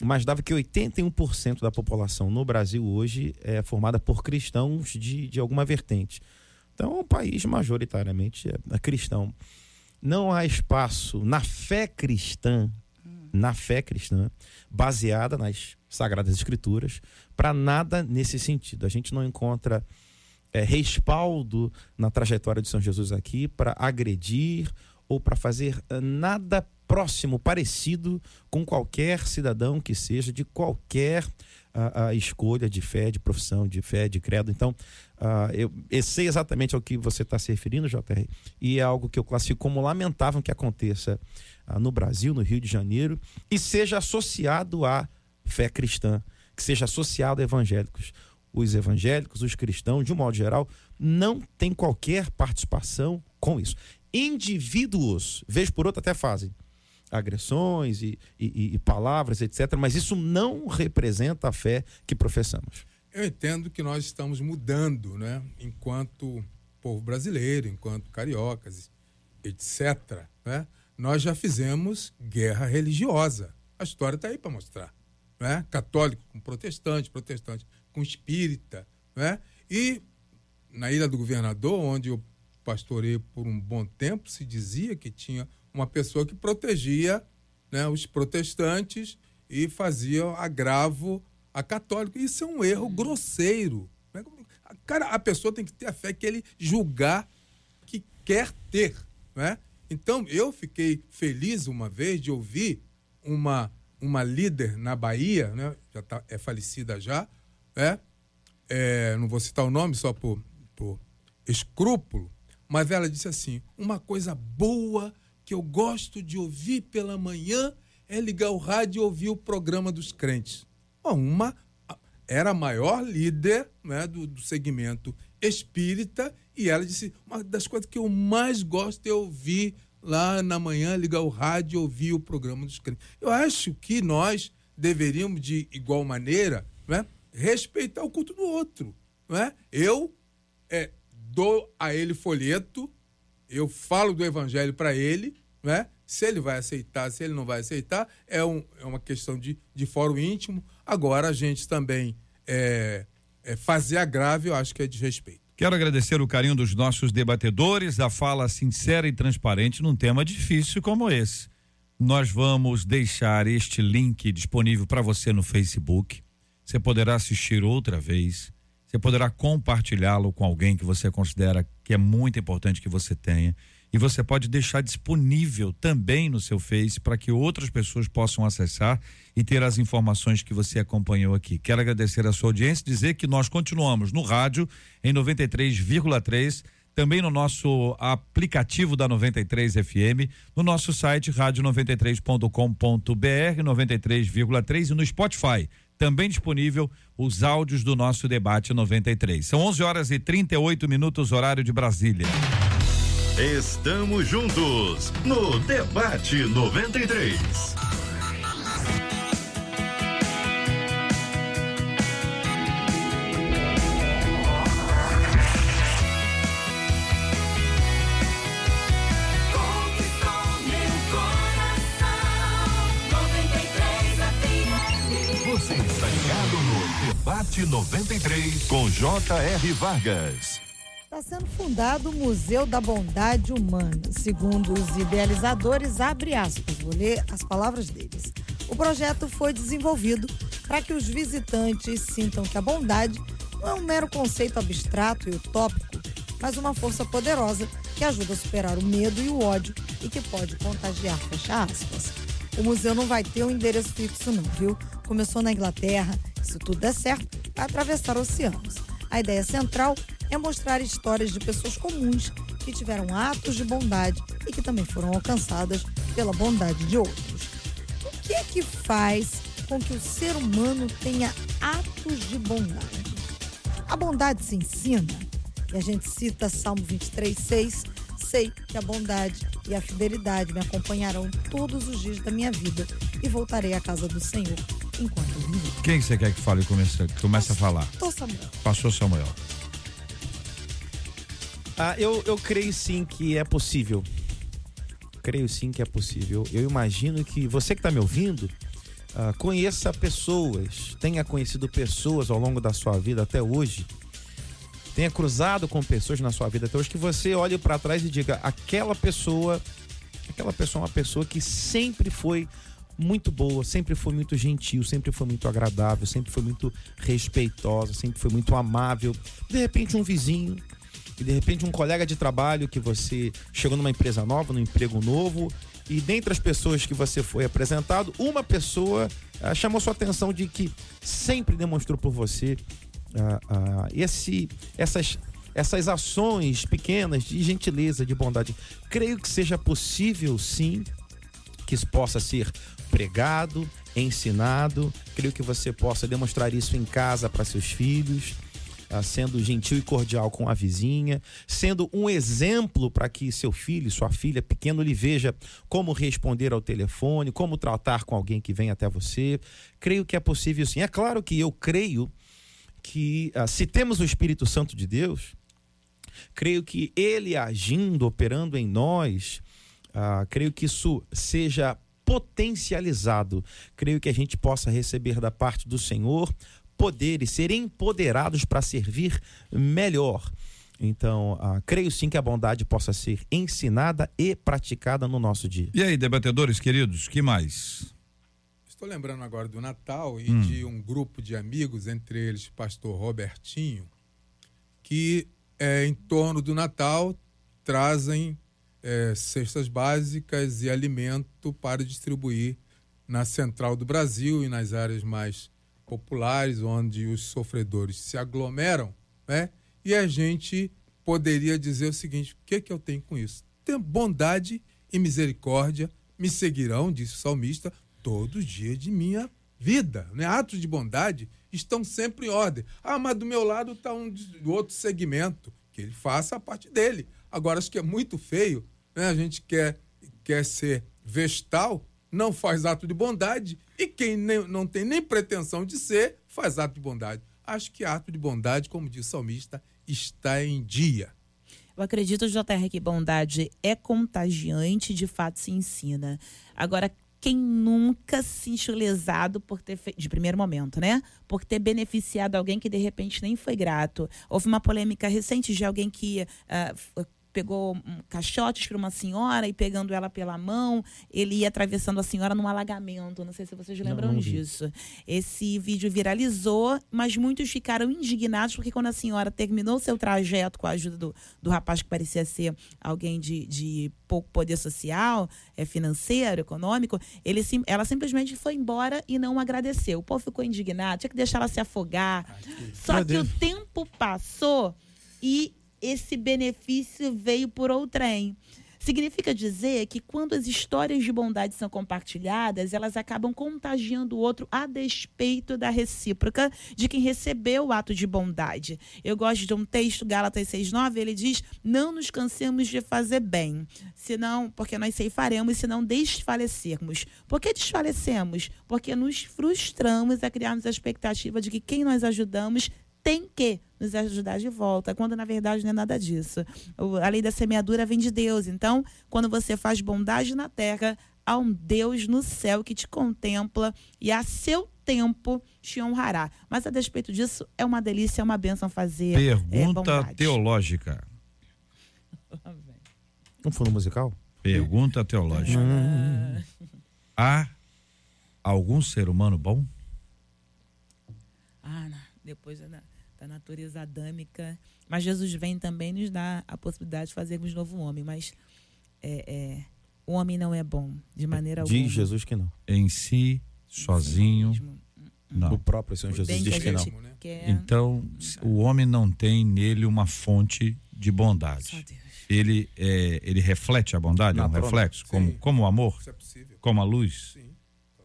mas dava que 81% da população no Brasil hoje é formada por cristãos de, de alguma vertente. Então, é um país majoritariamente é, é cristão. Não há espaço na fé cristã, na fé cristã, baseada nas Sagradas Escrituras, para nada nesse sentido. A gente não encontra é, respaldo na trajetória de São Jesus aqui para agredir ou para fazer eh, nada próximo, parecido com qualquer cidadão que seja de qualquer a, a escolha de fé, de profissão, de fé, de credo. Então, uh, eu, eu sei exatamente ao que você está se referindo, JR, e é algo que eu classifico como lamentável que aconteça uh, no Brasil, no Rio de Janeiro, e seja associado à fé cristã, que seja associado a evangélicos. Os evangélicos, os cristãos, de um modo geral, não têm qualquer participação com isso. Indivíduos, vez por outra, até fazem agressões e, e, e palavras, etc. Mas isso não representa a fé que professamos. Eu entendo que nós estamos mudando, né? Enquanto povo brasileiro, enquanto cariocas, etc. Né? Nós já fizemos guerra religiosa. A história está aí para mostrar. Né? Católico com protestante, protestante com espírita. Né? E na Ilha do Governador, onde eu pastorei por um bom tempo, se dizia que tinha uma pessoa que protegia né, os protestantes e fazia agravo a católico. Isso é um erro uhum. grosseiro. Né? Cara, a pessoa tem que ter a fé que ele julgar que quer ter. Né? Então, eu fiquei feliz uma vez de ouvir uma, uma líder na Bahia, né? já tá, é falecida já, né? É, não vou citar o nome só por, por escrúpulo, mas ela disse assim: uma coisa boa que eu gosto de ouvir pela manhã é ligar o rádio e ouvir o programa dos crentes. Uma era a maior líder né, do, do segmento espírita e ela disse: uma das coisas que eu mais gosto é ouvir lá na manhã, ligar o rádio e ouvir o programa dos crentes. Eu acho que nós deveríamos, de igual maneira, né, respeitar o culto do outro. Né? Eu é, dou a ele folheto eu falo do evangelho para ele, né? Se ele vai aceitar, se ele não vai aceitar, é, um, é uma questão de, de fórum íntimo. Agora, a gente também é, é fazer agravo, eu acho que é desrespeito. Quero agradecer o carinho dos nossos debatedores, a fala sincera e transparente num tema difícil como esse. Nós vamos deixar este link disponível para você no Facebook. Você poderá assistir outra vez. Você poderá compartilhá-lo com alguém que você considera que é muito importante que você tenha. E você pode deixar disponível também no seu Face para que outras pessoas possam acessar e ter as informações que você acompanhou aqui. Quero agradecer a sua audiência e dizer que nós continuamos no rádio em 93,3 também no nosso aplicativo da 93 FM, no nosso site rádio93.com.br, 93,3 e no Spotify também disponível os áudios do nosso debate 93. São 11 horas e 38 minutos, horário de Brasília. Estamos juntos no Debate 93. Debate 93 com J.R. Vargas. Está sendo fundado o Museu da Bondade Humana. Segundo os idealizadores, abre aspas, vou ler as palavras deles. O projeto foi desenvolvido para que os visitantes sintam que a bondade não é um mero conceito abstrato e utópico, mas uma força poderosa que ajuda a superar o medo e o ódio e que pode contagiar, fecha aspas. O museu não vai ter um endereço fixo não, viu? Começou na Inglaterra se tudo der certo, vai atravessar oceanos. A ideia central é mostrar histórias de pessoas comuns que tiveram atos de bondade e que também foram alcançadas pela bondade de outros. O que é que faz com que o ser humano tenha atos de bondade? A bondade se ensina, e a gente cita Salmo 23, 6. Sei que a bondade e a fidelidade me acompanharão todos os dias da minha vida e voltarei à casa do Senhor enquanto eu viver. Quem você quer que fale e comece, que comece a falar? Tô, Samuel. Passou Samuel. Ah, eu, eu creio sim que é possível. Creio sim que é possível. Eu imagino que você que está me ouvindo ah, conheça pessoas, tenha conhecido pessoas ao longo da sua vida até hoje, tenha cruzado com pessoas na sua vida até hoje, que você olhe para trás e diga: aquela pessoa, aquela pessoa é uma pessoa que sempre foi muito boa, sempre foi muito gentil, sempre foi muito agradável, sempre foi muito respeitosa, sempre foi muito amável. De repente, um vizinho, e de repente um colega de trabalho que você chegou numa empresa nova, num emprego novo, e dentre as pessoas que você foi apresentado, uma pessoa ah, chamou sua atenção de que sempre demonstrou por você ah, ah, esse, essas, essas ações pequenas de gentileza, de bondade. Creio que seja possível, sim, que isso possa ser pregado, ensinado. Creio que você possa demonstrar isso em casa para seus filhos, ah, sendo gentil e cordial com a vizinha, sendo um exemplo para que seu filho, sua filha pequeno lhe veja como responder ao telefone, como tratar com alguém que vem até você. Creio que é possível sim. É claro que eu creio que ah, se temos o Espírito Santo de Deus, creio que ele agindo, operando em nós, ah, creio que isso seja potencializado. Creio que a gente possa receber da parte do Senhor poder e ser empoderados para servir melhor. Então, ah, creio sim que a bondade possa ser ensinada e praticada no nosso dia. E aí, debatedores queridos, que mais? Estou lembrando agora do Natal e Hum. de um grupo de amigos, entre eles o pastor Robertinho, que é, em torno do Natal trazem é, cestas básicas e alimento para distribuir na central do Brasil e nas áreas mais populares, onde os sofredores se aglomeram, né? E a gente poderia dizer o seguinte: o que, que eu tenho com isso? Tem bondade e misericórdia me seguirão, disse o salmista, todos os dias de minha vida. Né? Atos de bondade estão sempre em ordem. Ah, mas do meu lado está um do outro segmento. Que ele faça a parte dele. Agora, acho que é muito feio, né? A gente quer, quer ser vestal, não faz ato de bondade, e quem nem- não tem nem pretensão de ser, faz ato de bondade. Acho que ato de bondade, como diz o salmista, está em dia. Eu acredito, JR, que bondade é contagiante, de fato se ensina. Agora, quem nunca se sentiu lesado por ter feito, de primeiro momento, né? Por ter beneficiado alguém que de repente nem foi grato. Houve uma polêmica recente de alguém que f- pegou um, caixotes para uma senhora e pegando ela pela mão, ele ia atravessando a senhora num alagamento. Não sei se vocês lembram não vi. disso. Esse vídeo viralizou, mas muitos ficaram indignados porque quando a senhora terminou seu trajeto com a ajuda do, do rapaz que parecia ser alguém de, de pouco poder social, é, financeiro, econômico, ele, sim- ela simplesmente foi embora e não agradeceu. O povo ficou indignado, tinha que deixar ela se afogar. Só Meu que Deus. o tempo passou e esse benefício veio por outrem. Significa dizer que quando as histórias de bondade são compartilhadas, elas acabam contagiando o outro a despeito da recíproca de quem recebeu o ato de bondade. Eu gosto de um texto, Gálatas 6,9, ele diz: Não nos cansemos de fazer bem, senão, porque nós ceifaremos, se não desfalecermos. Por que desfalecemos? Porque nos frustramos a criarmos a expectativa de que quem nós ajudamos tem que nos ajudar de volta, quando na verdade não é nada disso. A lei da semeadura vem de Deus. Então, quando você faz bondade na terra, há um Deus no céu que te contempla e a seu tempo te honrará. Mas a despeito disso, é uma delícia, é uma bênção fazer é, Pergunta bondade. teológica. Um fundo musical? Pergunta teológica. Há algum ser humano bom? Ah, na- depois da, da natureza adâmica. Mas Jesus vem também nos dar a possibilidade de fazermos novo homem. Mas é, é, o homem não é bom, de maneira alguma. Diz Jesus que não. Em si, sozinho, Mesmo. Não. O próprio Senhor Jesus que diz a que não. quer. Então, o homem não tem nele uma fonte de bondade. Deus. Ele, é, ele reflete a bondade, é um reflexo, como, Sim. como o amor, Isso é possível. como a luz. Sim.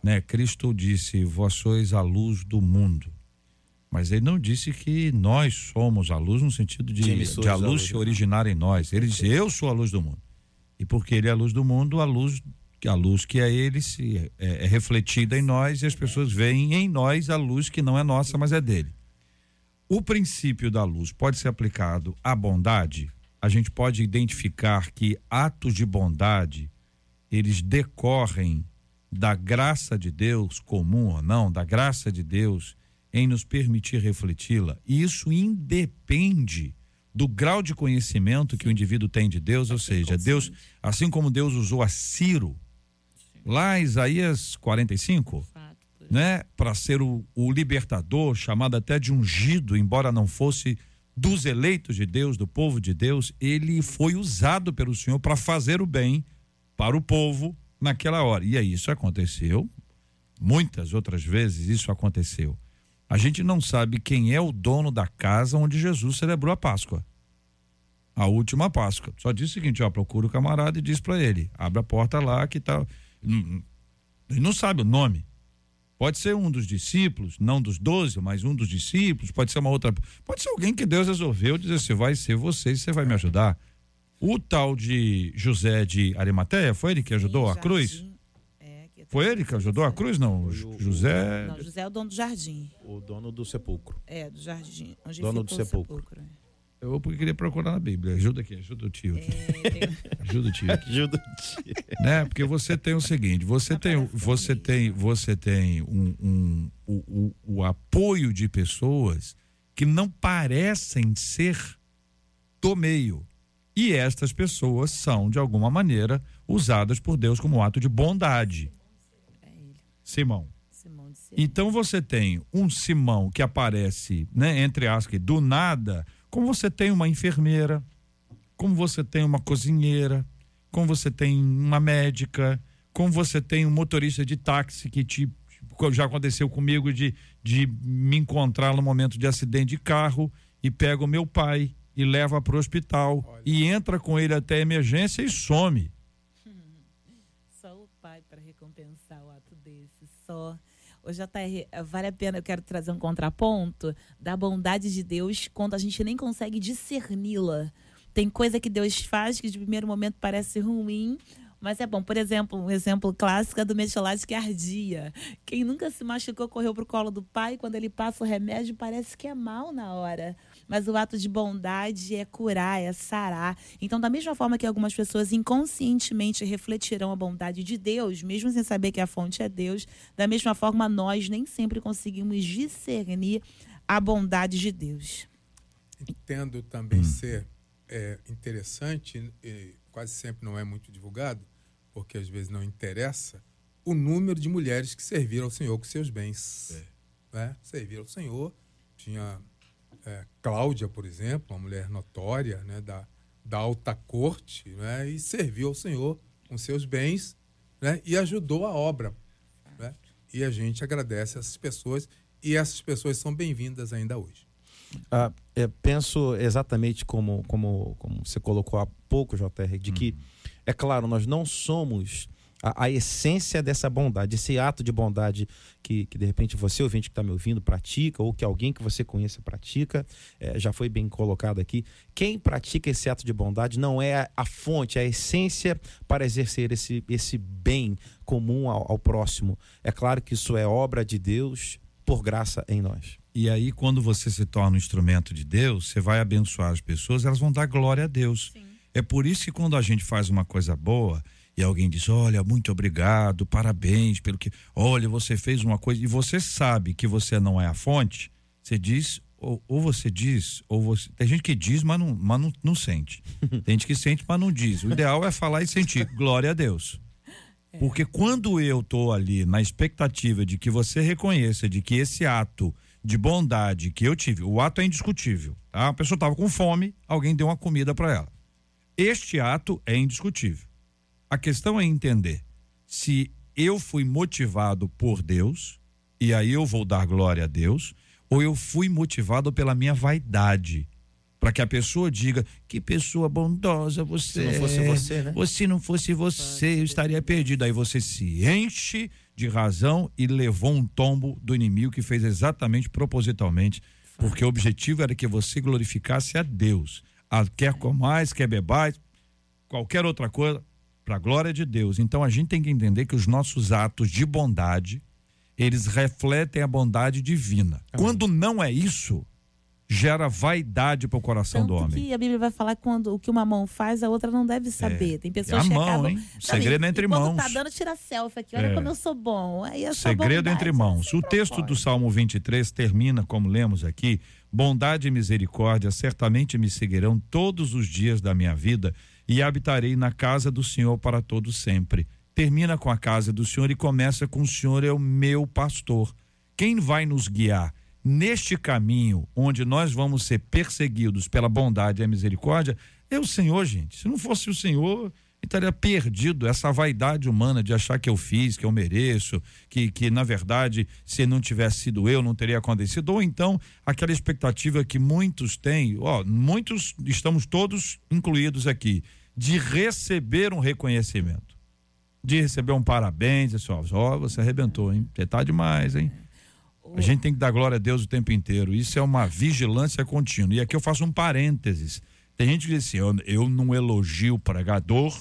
Né? Cristo disse: Vós sois a luz do mundo. Mas ele não disse que nós somos a luz no sentido de, de a luz se originar em nós. Ele disse: Eu sou a luz do mundo. E porque ele é a luz do mundo, a luz, a luz que é ele se, é, é refletida em nós e as pessoas veem em nós a luz que não é nossa, mas é dele. O princípio da luz pode ser aplicado à bondade. A gente pode identificar que atos de bondade eles decorrem da graça de Deus, comum ou não, da graça de Deus em nos permitir refleti-la. E isso independe do grau de conhecimento que o indivíduo tem de Deus, ou seja, Deus, assim como Deus usou a Ciro, lá em Isaías 45, Fato, por- né, para ser o, o libertador, chamado até de ungido, embora não fosse dos eleitos de Deus, do povo de Deus, ele foi usado pelo Senhor para fazer o bem para o povo naquela hora. E aí isso aconteceu, muitas outras vezes isso aconteceu. A gente não sabe quem é o dono da casa onde Jesus celebrou a Páscoa. A última Páscoa. Só diz o seguinte, ó, procura o camarada e diz para ele, abre a porta lá que tá Hum, ele não sabe o nome. Pode ser um dos discípulos, não dos doze, mas um dos discípulos, pode ser uma outra. Pode ser alguém que Deus resolveu dizer assim: vai ser você e você vai me ajudar. O tal de José de Arimateia, foi ele que ajudou a Sim, cruz? É, Foi ele que ajudou a cruz? Não, o- José. Não, José é o dono do jardim. O dono do sepulcro. É, do jardim. Onde Dono ficou do o sepulcro. Eu queria procurar na Bíblia. Ajuda aqui, ajuda o tio. aqui. É, Ajuda o tio. aqui. Ajuda né? Porque você tem o seguinte, você tem, o- você tem, você tem um, um- o, o, o apoio de pessoas que não parecem ser do meio. E estas pessoas são, de alguma maneira, usadas por Deus como ato de bondade. Simão. Simão de Sirene. Então você tem um Simão que aparece, né, entre aspas, do nada, como você tem uma enfermeira, como você tem uma cozinheira, como você tem uma médica, como você tem um motorista de táxi que te já aconteceu comigo de, de me encontrar no momento de acidente de carro e pega o meu pai e leva para o hospital Olha. e entra com ele até a emergência e some. Só o pai para recompensar o ato desse, só. Ô, JR, vale a pena, eu quero trazer um contraponto da bondade de Deus quando a gente nem consegue discerni-la. Tem coisa que Deus faz que de primeiro momento parece ruim, mas é bom. Por exemplo, um exemplo clássico é do metiolate que ardia. Quem nunca se machucou correu pro colo do pai, quando ele passa o remédio parece que é mal na hora. Mas o ato de bondade é curar, é sarar. Então, da mesma forma que algumas pessoas inconscientemente refletirão a bondade de Deus, mesmo sem saber que a fonte é Deus, da mesma forma nós nem sempre conseguimos discernir a bondade de Deus. Entendo também ser é, interessante, e quase sempre não é muito divulgado, porque às vezes não interessa, o número de mulheres que serviram ao Senhor com seus bens. Né? Serviram ao Senhor. Tinha é, Cláudia, por exemplo, uma mulher notória né, da, da alta corte, né, e serviu ao Senhor com seus bens né, e ajudou a obra. né? E a gente agradece essas pessoas e essas pessoas são bem-vindas ainda hoje. Ah, penso exatamente como, como, como você colocou há pouco, JR, de que, é claro, nós não somos a, a essência dessa bondade, esse ato de bondade que, que de repente você, ouvinte que está me ouvindo, pratica, ou que alguém que você conheça pratica, é, já foi bem colocado aqui. Quem pratica esse ato de bondade não é a, a fonte, é a essência para exercer esse, esse bem comum ao, ao próximo. É claro que isso é obra de Deus por graça em nós. E aí, quando você se torna um instrumento de Deus, você vai abençoar as pessoas, elas vão dar glória a Deus. É por isso que quando a gente faz uma coisa boa e alguém diz: Olha, muito obrigado, parabéns pelo que. Olha, você fez uma coisa. E você sabe que você não é a fonte, você diz, ou, ou você diz, ou você. Tem gente que diz, mas não, mas não, não sente. Tem gente que sente, mas não diz. O ideal é falar e sentir. Glória a Deus. Porque quando eu tô ali na expectativa de que você reconheça de que esse ato de bondade que eu tive, o ato é indiscutível, tá? A pessoa estava com fome, alguém deu uma comida para ela. Este ato é indiscutível. A questão é entender se eu fui motivado por Deus e aí eu vou dar glória a Deus, ou eu fui motivado pela minha vaidade. Para que a pessoa diga que pessoa bondosa você Se não fosse é. você, né? Você- Se não fosse você, eu estaria perdido. Aí você se enche de razão e levou um tombo do inimigo que fez exatamente propositalmente, porque o objetivo era que você glorificasse a Deus. A, quer comais, quer bebais, qualquer outra coisa, para a glória de Deus. Então a gente tem que entender que os nossos atos de bondade, eles refletem a bondade divina. Quando não é isso, gera vaidade para o coração do Tanto homem. que a Bíblia vai falar que quando o que uma mão faz, a outra não deve saber. Tem pessoas É a que mão, acabam. hein? Não, Segredo e- entre e quando mãos. tá dando, tira selfie aqui. Olha É. como eu sou bom. Aí essa Segredo bondade entre é mãos. O texto do. Salmo 23 termina, como lemos aqui: Bondade e misericórdia certamente me seguirão todos os dias da minha vida e habitarei na casa do Senhor para todo sempre. Termina com a casa do Senhor e começa com o Senhor é o meu pastor. Quem vai nos guiar neste caminho onde nós vamos ser perseguidos pela bondade e a misericórdia é o Senhor, gente. Se não fosse o Senhor, eu estaria perdido essa vaidade humana de achar que eu fiz, que eu mereço, que, que na verdade, se não tivesse sido eu, não teria acontecido. Ou então, aquela expectativa que muitos têm, ó, muitos, estamos todos incluídos aqui, de receber um reconhecimento. De receber um parabéns, assim, ó, ó, você arrebentou, hein? Você tá demais, hein? A gente tem que dar glória a Deus o tempo inteiro. Isso é uma vigilância contínua. E aqui eu faço um parênteses. Tem gente que diz assim: eu, eu não elogio o pregador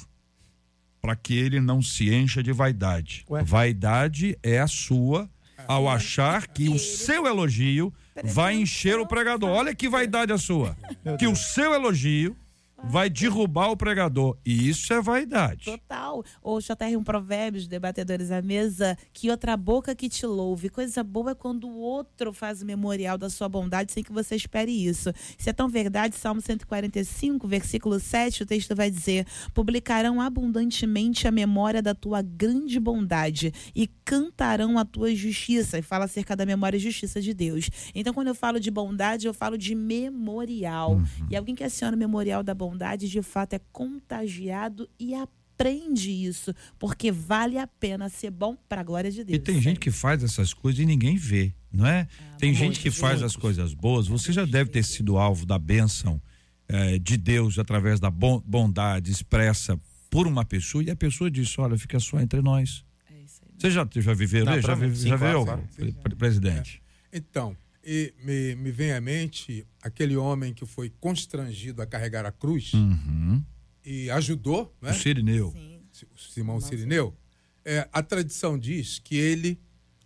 para que ele não se encha de vaidade. Ué? Vaidade é a sua ao achar que o seu elogio vai encher o pregador. Olha que vaidade a sua. Que o seu elogio vai derrubar o pregador. E isso é vaidade. Total. Ou JR, um provérbios, debatedores à mesa, que outra boca que te louve. Coisa boa é quando o outro faz o memorial da sua bondade sem que você espere isso. Isso é tão verdade, Salmo 145, versículo 7, o texto vai dizer: Publicarão abundantemente a memória da tua grande bondade e cantarão a tua justiça. E fala acerca da memória e justiça de Deus. Então, quando eu falo de bondade, eu falo de memorial. E alguém que aciona o memorial da bondade, de fato, é contagiado e aprende isso, porque vale a pena ser bom para a glória de Deus. E tem gente que faz essas coisas e ninguém vê, não é? tem muitos, gente que faz muitos. as coisas boas. Você já deve ter sido alvo da bênção eh, de Deus através da bon- bondade expressa por uma pessoa e a pessoa diz: Olha, fica só entre nós. É isso aí. Você já, já viveu? já sim, já claro, viu, claro. pre- pre- presidente? Então, e me, me vem à mente aquele homem que foi constrangido a carregar a cruz Uhum. e ajudou, né? O Sirineu. Sim. Si- Simão Sirineu. É, a tradição diz que ele,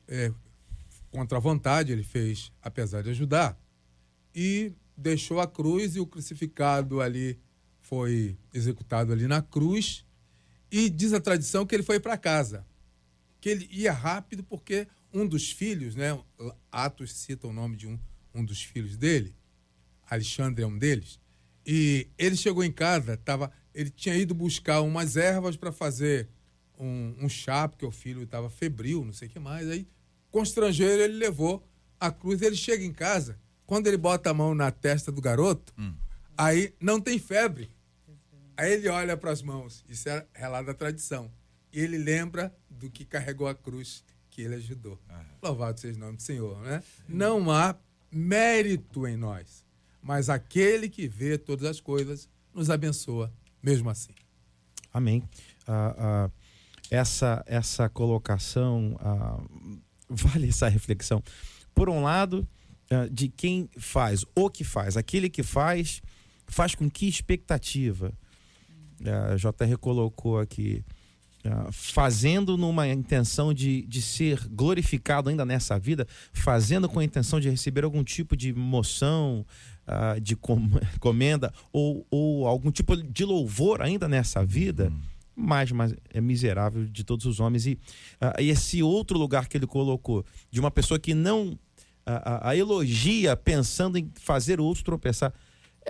é, contra a vontade, ele fez, apesar de ajudar, e deixou a cruz e o crucificado ali foi executado ali na cruz. E diz a tradição que ele foi para casa, que ele ia rápido porque um dos filhos, né? Atos cita o nome de um, um dos filhos dele, Alexandre é um deles. E ele chegou em casa, tava, ele tinha ido buscar umas ervas para fazer um, um chá, porque o filho estava febril, não sei o que mais. Aí, constrangeiro, ele levou a cruz. Ele chega em casa, quando ele bota a mão na testa do garoto, aí não tem febre. Aí ele olha para as mãos, isso é relado da tradição. E ele lembra do que carregou a cruz que ele ajudou. Louvado seja o nome do Senhor, né? Não há mérito em nós, mas aquele que vê todas as coisas nos abençoa, mesmo assim. Amém. Ah, ah, essa, essa colocação, ah, vale essa reflexão. Por um lado, ah, de quem faz, o que faz, aquele que faz, faz com que expectativa? A JR colocou aqui, ah, fazendo numa intenção de, de ser glorificado ainda nessa vida, fazendo com a intenção de receber algum tipo de moção, ah, de com- comenda ou, ou algum tipo de louvor ainda nessa vida, mais, mais é miserável de todos os homens. E, ah, e esse outro lugar que ele colocou, de uma pessoa que não a, a- a elogia pensando em fazer o outro tropeçar,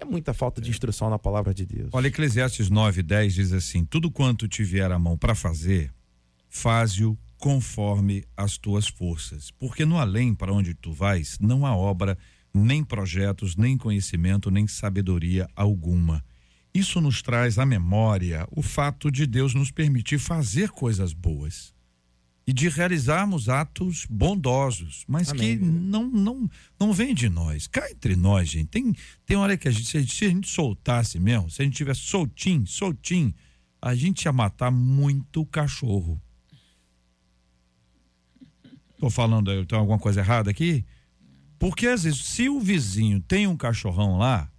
é muita falta de instrução na palavra de Deus. Olha, Eclesiastes 9, 10 diz assim: Tudo quanto te vier à mão para fazer, faze-o conforme as tuas forças. Porque no além para onde tu vais, não há obra, nem projetos, nem conhecimento, nem sabedoria alguma. Isso nos traz à memória o fato de Deus nos permitir fazer coisas boas. E de realizarmos atos bondosos, mas Amém. que não não não vem de nós. Cá entre nós, gente. Tem tem hora que a gente se a gente, se a gente soltasse mesmo, se a gente tivesse soltinho, soltinho, a gente ia matar muito cachorro. Tô falando, eu tenho alguma coisa errada aqui? Porque às vezes, se o vizinho tem um cachorrão lá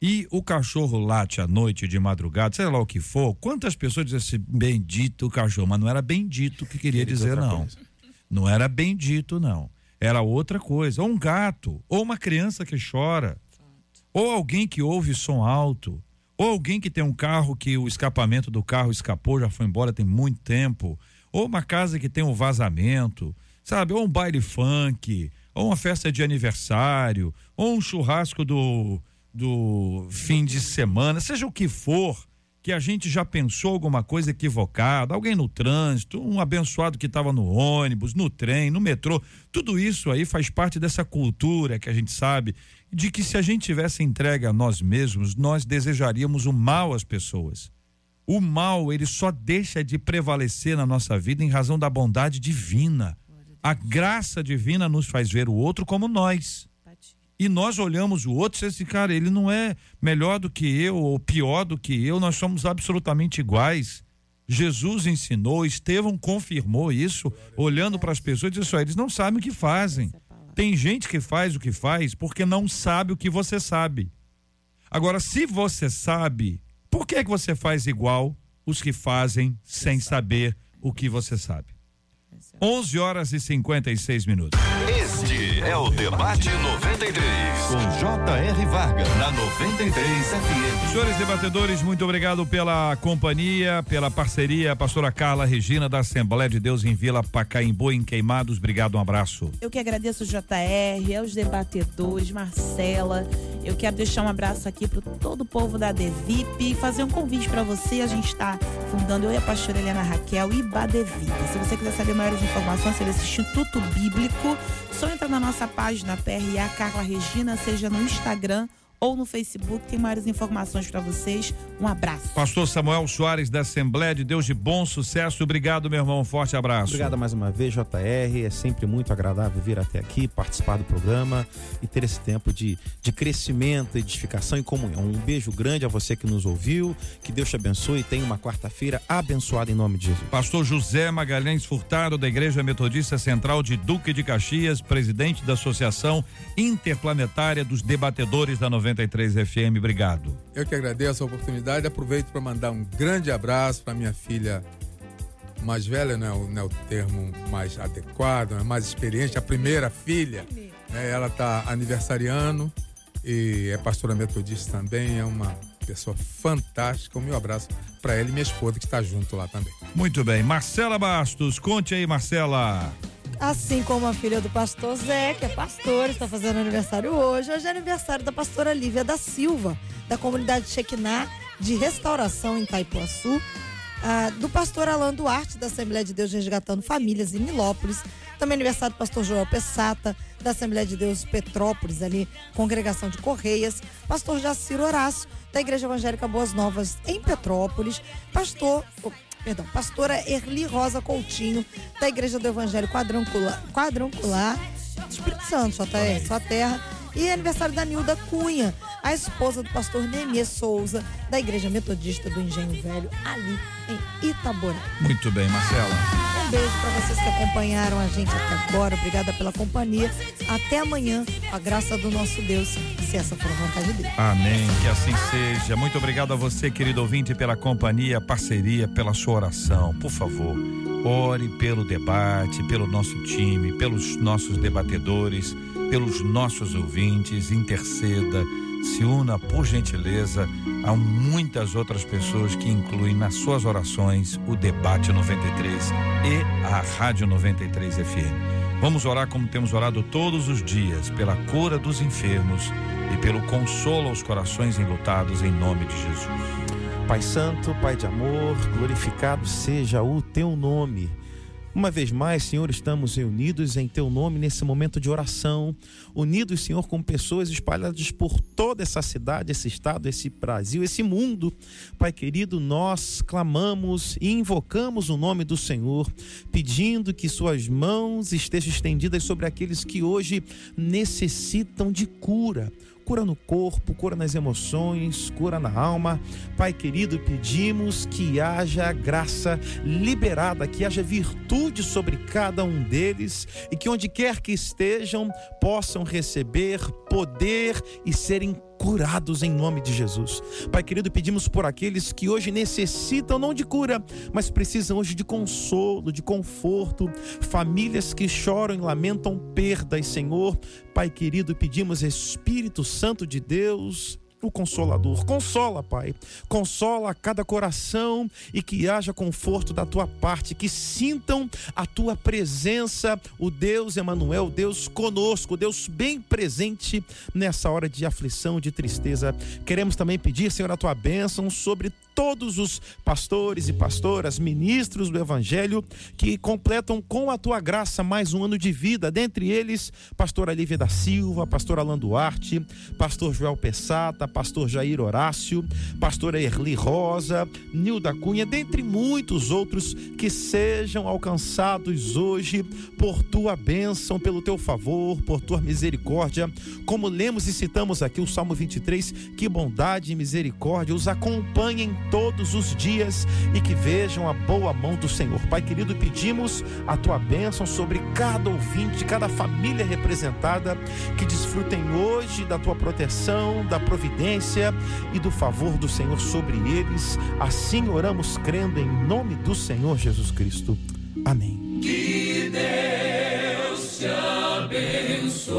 e o cachorro late à noite, de madrugada, sei lá o que for, quantas pessoas dizem assim, bendito cachorro, mas não era bendito que queria dizer, não. coisa. Não era bendito, não. Era outra coisa. Ou um gato, ou uma criança que chora, ou alguém que ouve som alto, ou alguém que tem um carro que o escapamento do carro escapou, já foi embora tem muito tempo, ou uma casa que tem um vazamento, sabe? Ou um baile funk, ou uma festa de aniversário, ou um churrasco do, do fim de semana, seja o que for, que a gente já pensou alguma coisa equivocada, alguém no trânsito, um abençoado que estava no ônibus, no trem, no metrô, tudo isso aí faz parte dessa cultura que a gente sabe de que se a gente tivesse entregue a nós mesmos, nós desejaríamos o mal às pessoas. O mal, ele só deixa de prevalecer na nossa vida em razão da bondade divina. A graça divina nos faz ver o outro como nós. E nós olhamos o outro e esse cara, ele não é melhor do que eu ou pior do que eu, nós somos absolutamente iguais. Jesus ensinou, Estevão confirmou isso, olhando para as pessoas e disse: "Ó, eles não sabem o que fazem. Tem gente que faz o que faz porque não sabe o que você sabe. Agora, se você sabe, por que que você faz igual os que fazem sem saber o que você sabe? 11 horas e 56 minutos. Este é o Debate 93, com J.R. Vargas, na 93 FM. Senhores debatedores, muito obrigado pela companhia, pela parceria. Pastora Carla Regina, da Assembleia de Deus em Vila Pacaembu, em Queimados. Obrigado, um abraço. Eu que agradeço o JR, aos debatedores, Marcela. Eu quero deixar um abraço aqui para todo o povo da Devip e fazer um convite para você. A gente está fundando, eu e a pastora Helena Raquel, Ibadevip. Se você quiser saber maiores informações sobre esse Instituto Bíblico, só entra na nossa página PRA Carla Regina, seja no Instagram ou no Facebook. Tem maiores informações para vocês. Um abraço. Pastor Samuel Soares, da Assembleia de Deus de Bom Sucesso. Obrigado, meu irmão. Um forte abraço. Obrigado mais uma vez, JR. É sempre muito agradável vir até aqui, participar do programa e ter esse tempo de, de crescimento, edificação e comunhão. Um beijo grande a você que nos ouviu. Que Deus te abençoe e tenha uma quarta-feira abençoada em nome de Jesus. Pastor José Magalhães Furtado, da Igreja Metodista Central de Duque de Caxias, presidente da Associação Interplanetária dos Debatedores da 93 FM. Obrigado. Eu que agradeço a oportunidade. Aproveito para mandar um grande abraço para minha filha mais velha, não é, o, não é o termo mais adequado, é mais experiente, a primeira filha. né, ela está aniversariando e é pastora metodista também, é uma pessoa fantástica. O meu abraço para ela e minha esposa que está junto lá também. Muito bem. Marcela Bastos, conte aí, Marcela. Assim como a filha do pastor Zé, que é pastor, está fazendo aniversário hoje. Hoje é aniversário da pastora Lívia da Silva, da comunidade Shekinah de Restauração em Itaipuaçu. ah, do pastor Alan Duarte, da Assembleia de Deus Resgatando Famílias em Nilópolis. Também aniversário do pastor Joel Pessata, da Assembleia de Deus Petrópolis, ali, Congregação de Correias. Pastor Jaciro Horácio, da Igreja Evangélica Boas Novas, em Petrópolis. Pastor. Perdão, pastora Erli Rosa Coutinho, da Igreja do Evangelho Quadrancular, quadrancular do Espírito Santo, JR, sua terra. E aniversário da Nilda Cunha, a esposa do pastor Nemias Souza, da Igreja Metodista do Engenho Velho, ali em Itaboré. Muito bem, Marcela. Beijo para vocês que acompanharam a gente até agora. Obrigada pela companhia. Até amanhã, com a graça do nosso Deus, se essa for a vontade dele. Amém. Que assim seja. Muito obrigado a você, querido ouvinte, pela companhia, parceria, pela sua oração. Por favor, ore pelo debate, pelo nosso time, pelos nossos debatedores, pelos nossos ouvintes. Interceda, se una, por gentileza, a muitas outras pessoas que incluem nas suas orações o Debate 93 e a Rádio 93 FM. Vamos orar como temos orado todos os dias, pela cura dos enfermos e pelo consolo aos corações enlutados, em nome de Jesus. Pai Santo, Pai de amor, glorificado seja o teu nome. Uma vez mais, Senhor, estamos reunidos em Teu nome nesse momento de oração, unidos, Senhor, com pessoas espalhadas por toda essa cidade, esse estado, esse Brasil, esse mundo. Pai querido, nós clamamos e invocamos o nome do Senhor, pedindo que Suas mãos estejam estendidas sobre aqueles que hoje necessitam de cura cura no corpo, cura nas emoções, cura na alma. Pai querido, pedimos que haja graça liberada, que haja virtude sobre cada um deles e que onde quer que estejam possam receber poder e serem curados em nome de Jesus. Pai querido, pedimos por aqueles que hoje necessitam não de cura, mas precisam hoje de consolo, de conforto, famílias que choram e lamentam perdas, Senhor. Pai querido, pedimos Espírito Santo de Deus, o Consolador. Consola, Pai. Consola cada coração e que haja conforto da tua parte, que sintam a tua presença, o Deus Emanuel, Deus conosco, Deus bem presente nessa hora de aflição, de tristeza. Queremos também pedir, Senhor, a tua bênção sobre todos os pastores e pastoras, ministros do Evangelho, que completam com a tua graça mais um ano de vida. Dentre eles, pastora Lívia da Silva, pastor Alan Duarte, pastor Joel Pessata, pastor Jair Horácio, pastora Erli Rosa, Nilda Cunha, dentre muitos outros que sejam alcançados hoje por tua bênção, pelo teu favor, por tua misericórdia. Como lemos e citamos aqui o Salmo 23, que bondade e misericórdia os acompanhem todos os dias e que vejam a boa mão do Senhor. Pai querido, pedimos a tua bênção sobre cada ouvinte, cada família representada, que desfrutem hoje da tua proteção, da providência e do favor do Senhor sobre eles. Assim oramos crendo em nome do Senhor Jesus Cristo. Amém. Que Deus te abençoe.